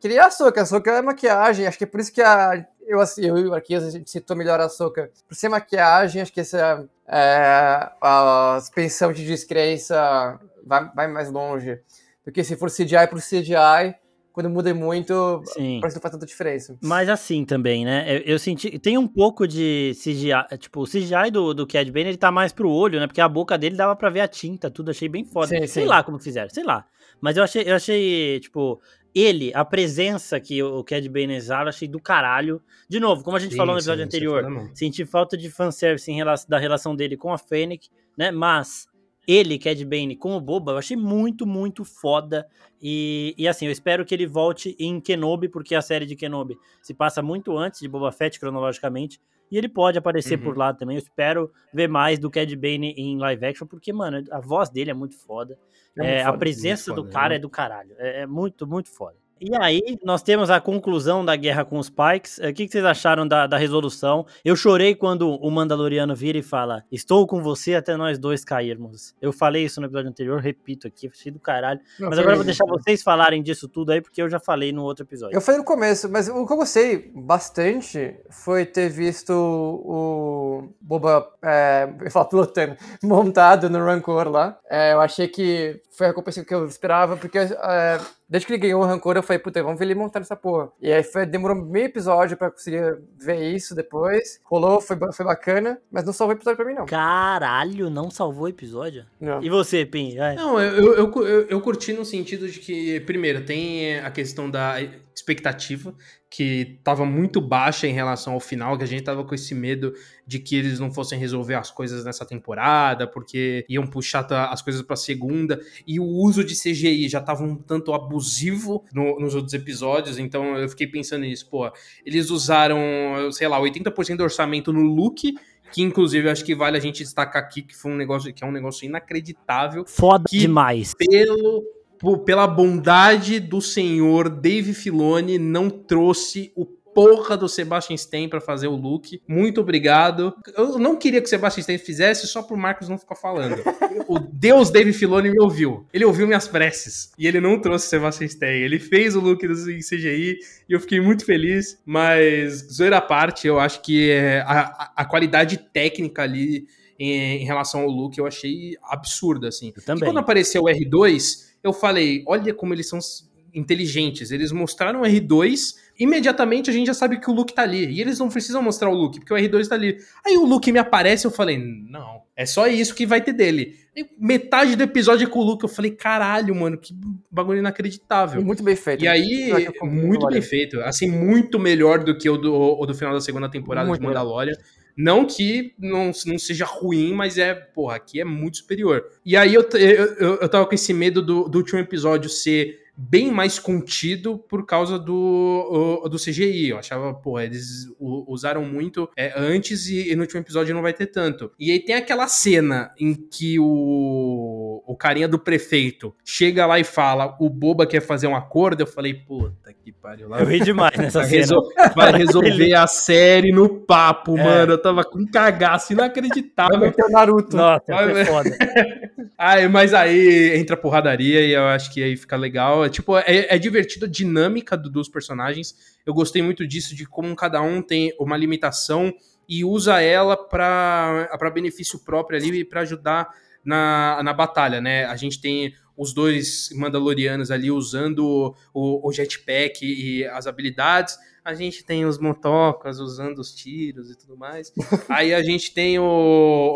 Queria a Soca, a Soca é maquiagem. Acho que é por isso que a, eu, assim, eu e o Marquinhos, a gente citou melhor a Soca. Por ser maquiagem, acho que essa, é, a suspensão de descrença vai, vai mais longe. Do que se for CGI por CGI, quando muda muito, Sim. parece que não faz tanta diferença. Mas assim também, né? Eu, eu, senti. Tem um pouco de CGI. Tipo, o CGI do, do Cad Bane, ele tá mais pro olho, né? Porque a boca dele dava pra ver a tinta, tudo. Achei bem foda. Sim, sei sim. lá como fizeram, sei lá. Mas eu achei, eu achei, tipo, ele, a presença que o Cad Bane exala, achei do caralho. De novo, como a gente sim, falou no episódio sim, anterior, senti falta de fanservice em relação, da relação dele com a Fennec, né? Mas ele, Cad Bane, como Boba, eu achei muito, muito foda. E, e assim, eu espero que ele volte em Kenobi, porque a série de Kenobi se passa muito antes de Boba Fett, cronologicamente. E ele pode aparecer uhum. por lá também. Eu espero ver mais do Cad Bane em live action, porque, mano, a voz dele é muito foda. É, é foda, a presença do cara né? é do caralho. É, é muito, muito foda. E aí, nós temos a conclusão da guerra com os Pikes. O que, vocês acharam da, da resolução? Eu chorei quando o Mandaloriano vira e fala: Estou com você até nós dois cairmos. Eu falei isso no episódio anterior, repito aqui, achei do caralho. Não, mas agora eu vou deixar vocês falarem disso tudo aí, porque eu já falei no outro episódio. Eu falei no começo, mas o que eu gostei bastante foi ter visto o Boba, é, eu falo pilotando, montado no Rancor lá. É, eu achei que foi a recompensa que eu esperava, porque é, desde que ele ganhou o Rancor, eu falei, puta, vamos ver ele montar essa porra. E aí foi, demorou meio episódio pra conseguir ver isso depois. Rolou, foi, foi bacana, mas não salvou o episódio pra mim, não. Caralho, não salvou episódio? Não. E você, Pim? Vai. Não, eu, eu, eu, eu curti no sentido de que, primeiro, tem a questão da expectativa que estava muito baixa em relação ao final, que a gente estava com esse medo de que eles não fossem resolver as coisas nessa temporada, porque iam puxar as coisas para segunda, e o uso de CGI já estava um tanto abusivo no, nos outros episódios, então eu fiquei pensando nisso, pô, eles usaram, sei lá, 80% do orçamento no look, que inclusive acho que vale a gente destacar aqui que foi um negócio que é um negócio inacreditável. Foda demais. Pelo pela bondade do senhor Dave Filoni, não trouxe o porra do Sebastian Stan para fazer o look. Muito obrigado. Eu não queria que o Sebastian Stan fizesse só pro Marcos não ficar falando. o Deus Dave Filoni me ouviu. Ele ouviu minhas preces. E ele não trouxe o Sebastian Stan. Ele fez o look do CGI e eu fiquei muito feliz. Mas, zoeira à parte, eu acho que é, a, a qualidade técnica ali em, em relação ao Luke, eu achei absurda, assim. Eu também. E quando apareceu o R2, eu falei, olha como eles são inteligentes. Eles mostraram o R2, imediatamente a gente já sabe que o Luke tá ali. E eles não precisam mostrar o Luke, porque o R2 tá ali. Aí o Luke me aparece, eu falei, não, é só isso que vai ter dele. E metade do episódio é com o Luke, eu falei, caralho, mano, que bagulho inacreditável. Muito bem feito. E aí, muito bem feito. Assim, muito melhor do que o do, o do final da segunda temporada Muito de Mandalorian. Não que não, não seja ruim, mas é, porra, aqui é muito superior. E aí eu, eu, eu, eu tava com esse medo do, do último episódio ser bem mais contido por causa do, o- do CGI. Eu achava, pô, eles usaram muito é, antes e, e no último episódio não vai ter tanto. E aí tem aquela cena em que o, o carinha do prefeito chega lá e fala: o Boba quer fazer um acordo. Eu falei, puta que pariu. Lá Eu ri demais nessa Vai, cena. resol- vai resolver a série no papo, É. mano. Eu tava com um cagaço Vai inacreditável. meter o Naruto. Nossa, Vai, foi foda. Ai, mas aí entra a porradaria e eu acho que aí fica legal. É, tipo, é, é divertido a dinâmica do- dos personagens. Eu gostei muito disso, de como cada um tem uma limitação e usa ela pra benefício próprio ali e pra ajudar na, na batalha, né? A gente tem os dois Mandalorianos ali usando o, o jetpack e as habilidades. A gente tem os motocas usando os tiros e tudo mais. Aí a gente tem o,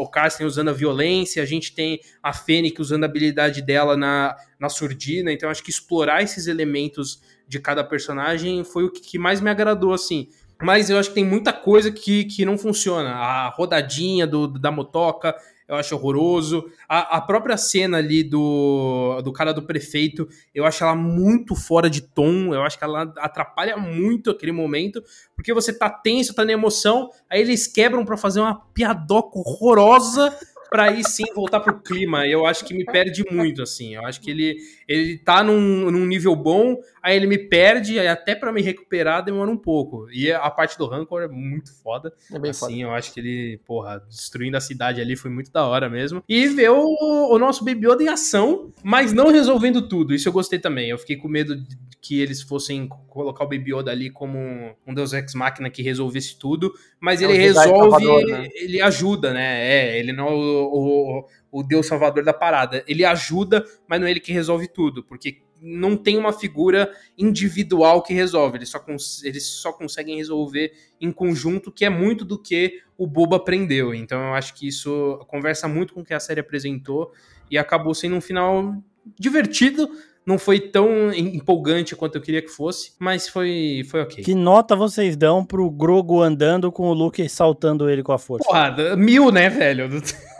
o Carsten usando a violência, a gente tem a Fênix usando a habilidade dela na, na surdina. Então acho que explorar esses elementos de cada personagem foi o que, que mais me agradou, assim. Mas eu acho que tem muita coisa que, que não funciona. A rodadinha do, da motoca, eu acho horroroso. A, a própria cena ali do, do cara do prefeito, eu acho ela muito fora de tom. Eu acho que ela atrapalha muito aquele momento, porque você tá tenso, tá na emoção, aí eles quebram pra fazer uma piadoca horrorosa pra aí sim voltar pro clima. Eu acho que me perde muito, assim. Eu acho que ele, ele tá num, num nível bom, aí ele me perde, aí até pra me recuperar demora um pouco. E a parte do Rancor é muito foda. É bem foda. Assim, eu acho que ele, porra, destruindo a cidade ali foi muito da hora mesmo. E ver o, o nosso Baby Yoda em ação, mas não resolvendo tudo. Isso eu gostei também. Eu fiquei com medo de que eles fossem colocar o Baby Yoda ali como um Deus Ex Machina que resolvesse tudo, mas É ele resolve, Salvador, né? ele ajuda, né? É, ele não é o, o, o Deus Salvador da parada. Ele ajuda, mas não é ele que resolve tudo, porque não tem uma figura individual que resolve, eles só, eles só conseguem resolver em conjunto, que é muito do que o Boba aprendeu. Então eu acho que isso conversa muito com o que a série apresentou e acabou sendo um final divertido. Não foi tão em- empolgante quanto eu queria que fosse, mas foi, foi ok. Que nota vocês dão pro Grogo andando com o Luke saltando ele com a força? Porra, mil, né, velho?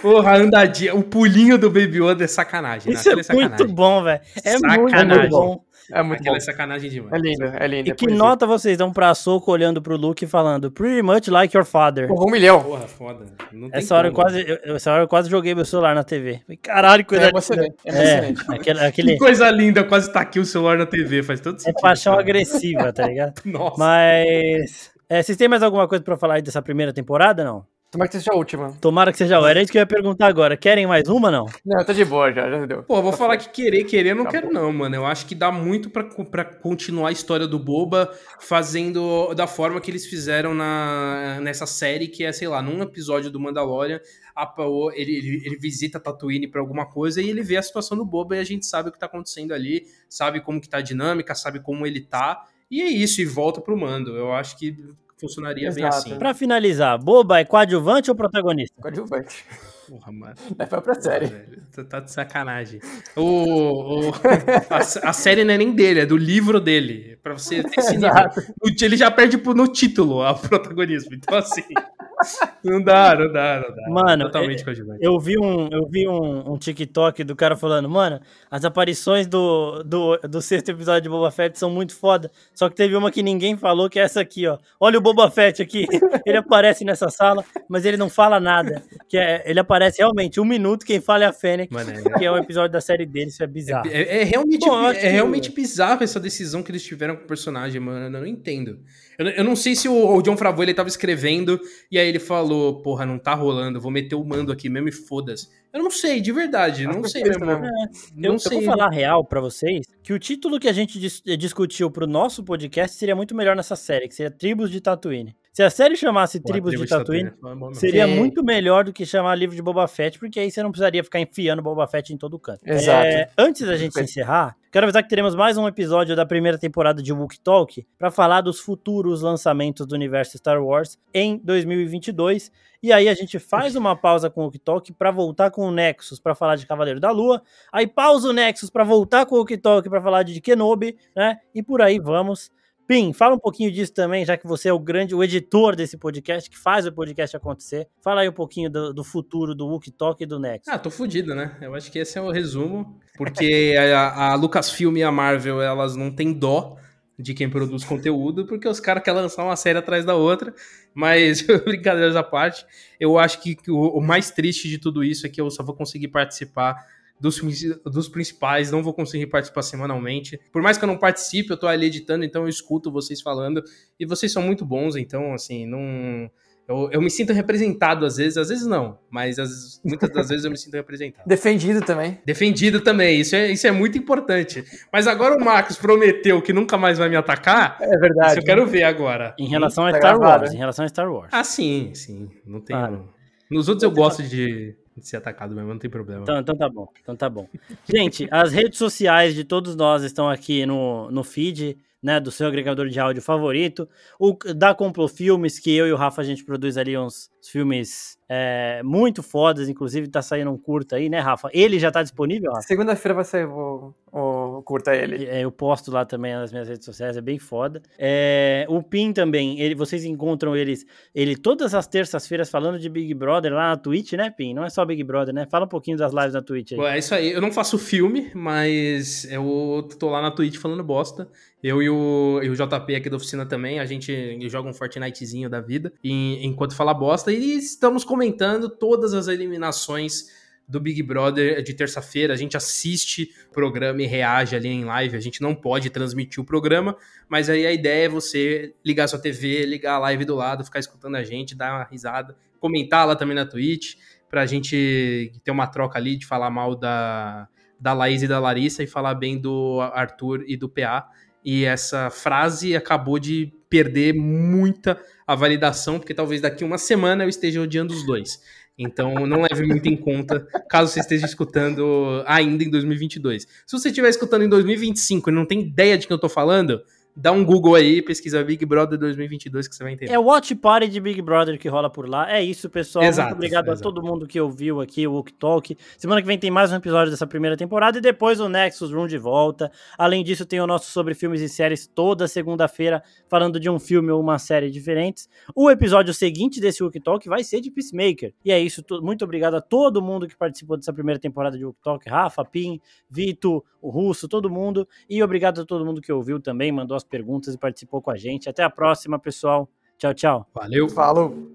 Porra, andadinha. O pulinho do Baby Yoda é sacanagem. né? Isso é Aquilo é sacanagem. muito bom, velho. É muito Sacanagem. bom. É muito Aquilo bom. é sacanagem demais. É lindo, é lindo. E é que bonito. nota vocês dão pra Soco olhando pro Luke e falando Pretty much like your father. Porra, um milhão. Porra, foda. Não tem Essa hora, eu quase, eu- essa hora eu quase joguei meu celular na TV. Caralho, É coisa. É É, emocionante. aquele, aquele Que coisa linda, quase tá aqui o celular na TV, faz todo é sentido. paixão cara. agressiva, tá ligado? Nossa. Mas. é, vocês têm mais alguma coisa pra falar aí dessa primeira temporada, não? Tomara que seja a última. Tomara que seja a hora. É isso que eu ia perguntar agora. Querem mais uma, não? Não, tô de boa já, já deu. Pô, vou falar que querer, querer, eu não Tá quero bom. não, mano. Eu acho que dá muito pra, pra continuar a história do Boba fazendo da forma que eles fizeram na, nessa série, que é, sei lá, num episódio do Mandalorian, a Paola, ele, ele, ele visita Tatooine pra alguma coisa e ele vê a situação do Boba e a gente sabe o que tá acontecendo ali, sabe como que tá a dinâmica, sabe como ele tá, e é isso, e volta pro mando. Eu acho que funcionaria bem Exato. assim. Pra finalizar, Boba é coadjuvante ou protagonista? Coadjuvante. Porra, mano. Foi pra série. Tu tá de sacanagem. O, o- a, a série não é nem dele, é do livro dele. Pra você ter esse nível. Ele já perde no título o protagonismo. Então, assim. Não dá, não dá, não dá. Mano, Totalmente coadjuvante. Eu vi um, eu vi um, um TikTok do cara falando, mano, as aparições do, do, do sexto episódio de Boba Fett são muito foda. Só que teve uma que ninguém falou, que é essa aqui, ó. Olha o Boba Fett aqui. Ele aparece nessa sala, mas ele não fala nada. Que é, ele aparece realmente um minuto, quem fala é a Mano, é- que é o episódio da série dele, isso é bizarro. É, é realmente, Bom, é que- realmente bizarro essa decisão que eles tiveram com o personagem, mano. Eu não entendo. Eu, eu não sei se o, o John Favreau ele tava escrevendo e aí ele falou, porra, não tá rolando, vou meter o mando aqui mesmo e foda-se. Eu não sei, de verdade, não sei é mesmo. mesmo. Não Eu, eu sei. vou falar a real pra vocês que o título que a gente dis- discutiu pro nosso podcast seria muito melhor nessa série, que seria Tribos de Tatooine. Se a série chamasse Pô, Tribos de Tatooine, Tatooine seria Sim. muito melhor do que chamar livro de Boba Fett, porque aí você não precisaria ficar enfiando Boba Fett em todo canto. Exato. É, antes da gente encerrar, quero avisar que teremos mais um episódio da primeira temporada de Wookie Talk para falar dos futuros lançamentos do universo Star Wars em 2022. E aí a gente faz uma pausa com o Talk para voltar com o Nexus para falar de Cavaleiro da Lua. Aí pausa o Nexus para voltar com o Talk para falar de Kenobi, né? E por aí vamos. Pim, fala um pouquinho disso também, já que você é o grande, o editor desse podcast, que faz o podcast acontecer. Fala aí um pouquinho do, do futuro do Wookie Talk e do Next. Ah, tô fudido, né? Eu acho que esse é o resumo, porque a, a Lucasfilm e a Marvel, elas não têm dó de quem produz conteúdo, porque os caras querem lançar uma série atrás da outra, mas brincadeiras à parte, eu acho que o, o mais triste de tudo isso é que eu só vou conseguir participar dos, dos principais, não vou conseguir participar semanalmente. Por mais que eu não participe, eu tô ali editando, então eu escuto vocês falando. E vocês são muito bons, então, assim, não. Eu, eu me sinto representado às vezes, às vezes não, mas as, muitas das vezes eu me sinto representado. Defendido também. Defendido também, isso é, isso é muito importante. Mas agora o Marcos prometeu que nunca mais vai me atacar. É verdade. Isso eu quero ver agora. Em relação a tá Star Wars, em relação a Star Wars. Ah, sim, sim. Não tem. Ah. Nos outros eu gosto de ser atacado mesmo, não tem problema. Então, então tá bom, então tá bom. Gente, as redes sociais de todos nós estão aqui no, no feed, né, do seu agregador de áudio favorito. O da Complo Filmes, que eu e o Rafa a gente produz ali uns filmes é, muito fodas, inclusive tá saindo um curta aí, né, Rafa? Ele já tá disponível, Rafa? Segunda-feira vai sair o, o curta ele. É, eu posto lá também nas minhas redes sociais, é bem foda. É, o Pin também, ele, vocês encontram eles, ele todas as terças-feiras falando de Big Brother lá na Twitch, né, Pin? Não é só Big Brother, né? Fala um pouquinho das lives na Twitch aí. Bom, é isso aí, eu não faço filme, mas eu tô lá na Twitch falando bosta. Eu e o, e o JP aqui da oficina também, a gente joga um Fortnitezinho da vida, e, enquanto fala bosta, e estamos comentando todas as eliminações do Big Brother de terça-feira. A gente assiste o programa e reage ali em live. A gente não pode transmitir o programa, mas aí a ideia é você ligar sua TV, ligar a live do lado, ficar escutando a gente, dar uma risada, comentar lá também na Twitch, pra gente ter uma troca ali de falar mal da, da Laís e da Larissa e falar bem do Arthur e do PA. E essa frase acabou de perder muita a validação, porque talvez daqui uma semana eu esteja odiando os dois. Então não leve muito em conta caso você esteja escutando ainda em 2022. Se você estiver escutando em 2025 e não tem ideia de quem eu tô falando, Dá um Google aí, pesquisa Big Brother 2022 que você vai entender. É o Watch Party de Big Brother que rola por lá. É isso, pessoal. Exato, Muito obrigado exato. a todo mundo que ouviu aqui o Walk Talk. Semana que vem tem mais um episódio dessa primeira temporada e depois o Nexus Room de volta. Além disso, tem o nosso sobre filmes e séries toda segunda-feira, falando de um filme ou uma série diferentes. O episódio seguinte desse Walk Talk vai ser de Peacemaker. E é isso. Muito obrigado a todo mundo que participou dessa primeira temporada de Walk Talk. Rafa, Pim, Vito, o Russo, todo mundo. E obrigado a todo mundo que ouviu também, mandou as perguntas e participou com a gente. Até a próxima, pessoal. Tchau, tchau. Valeu. Falou.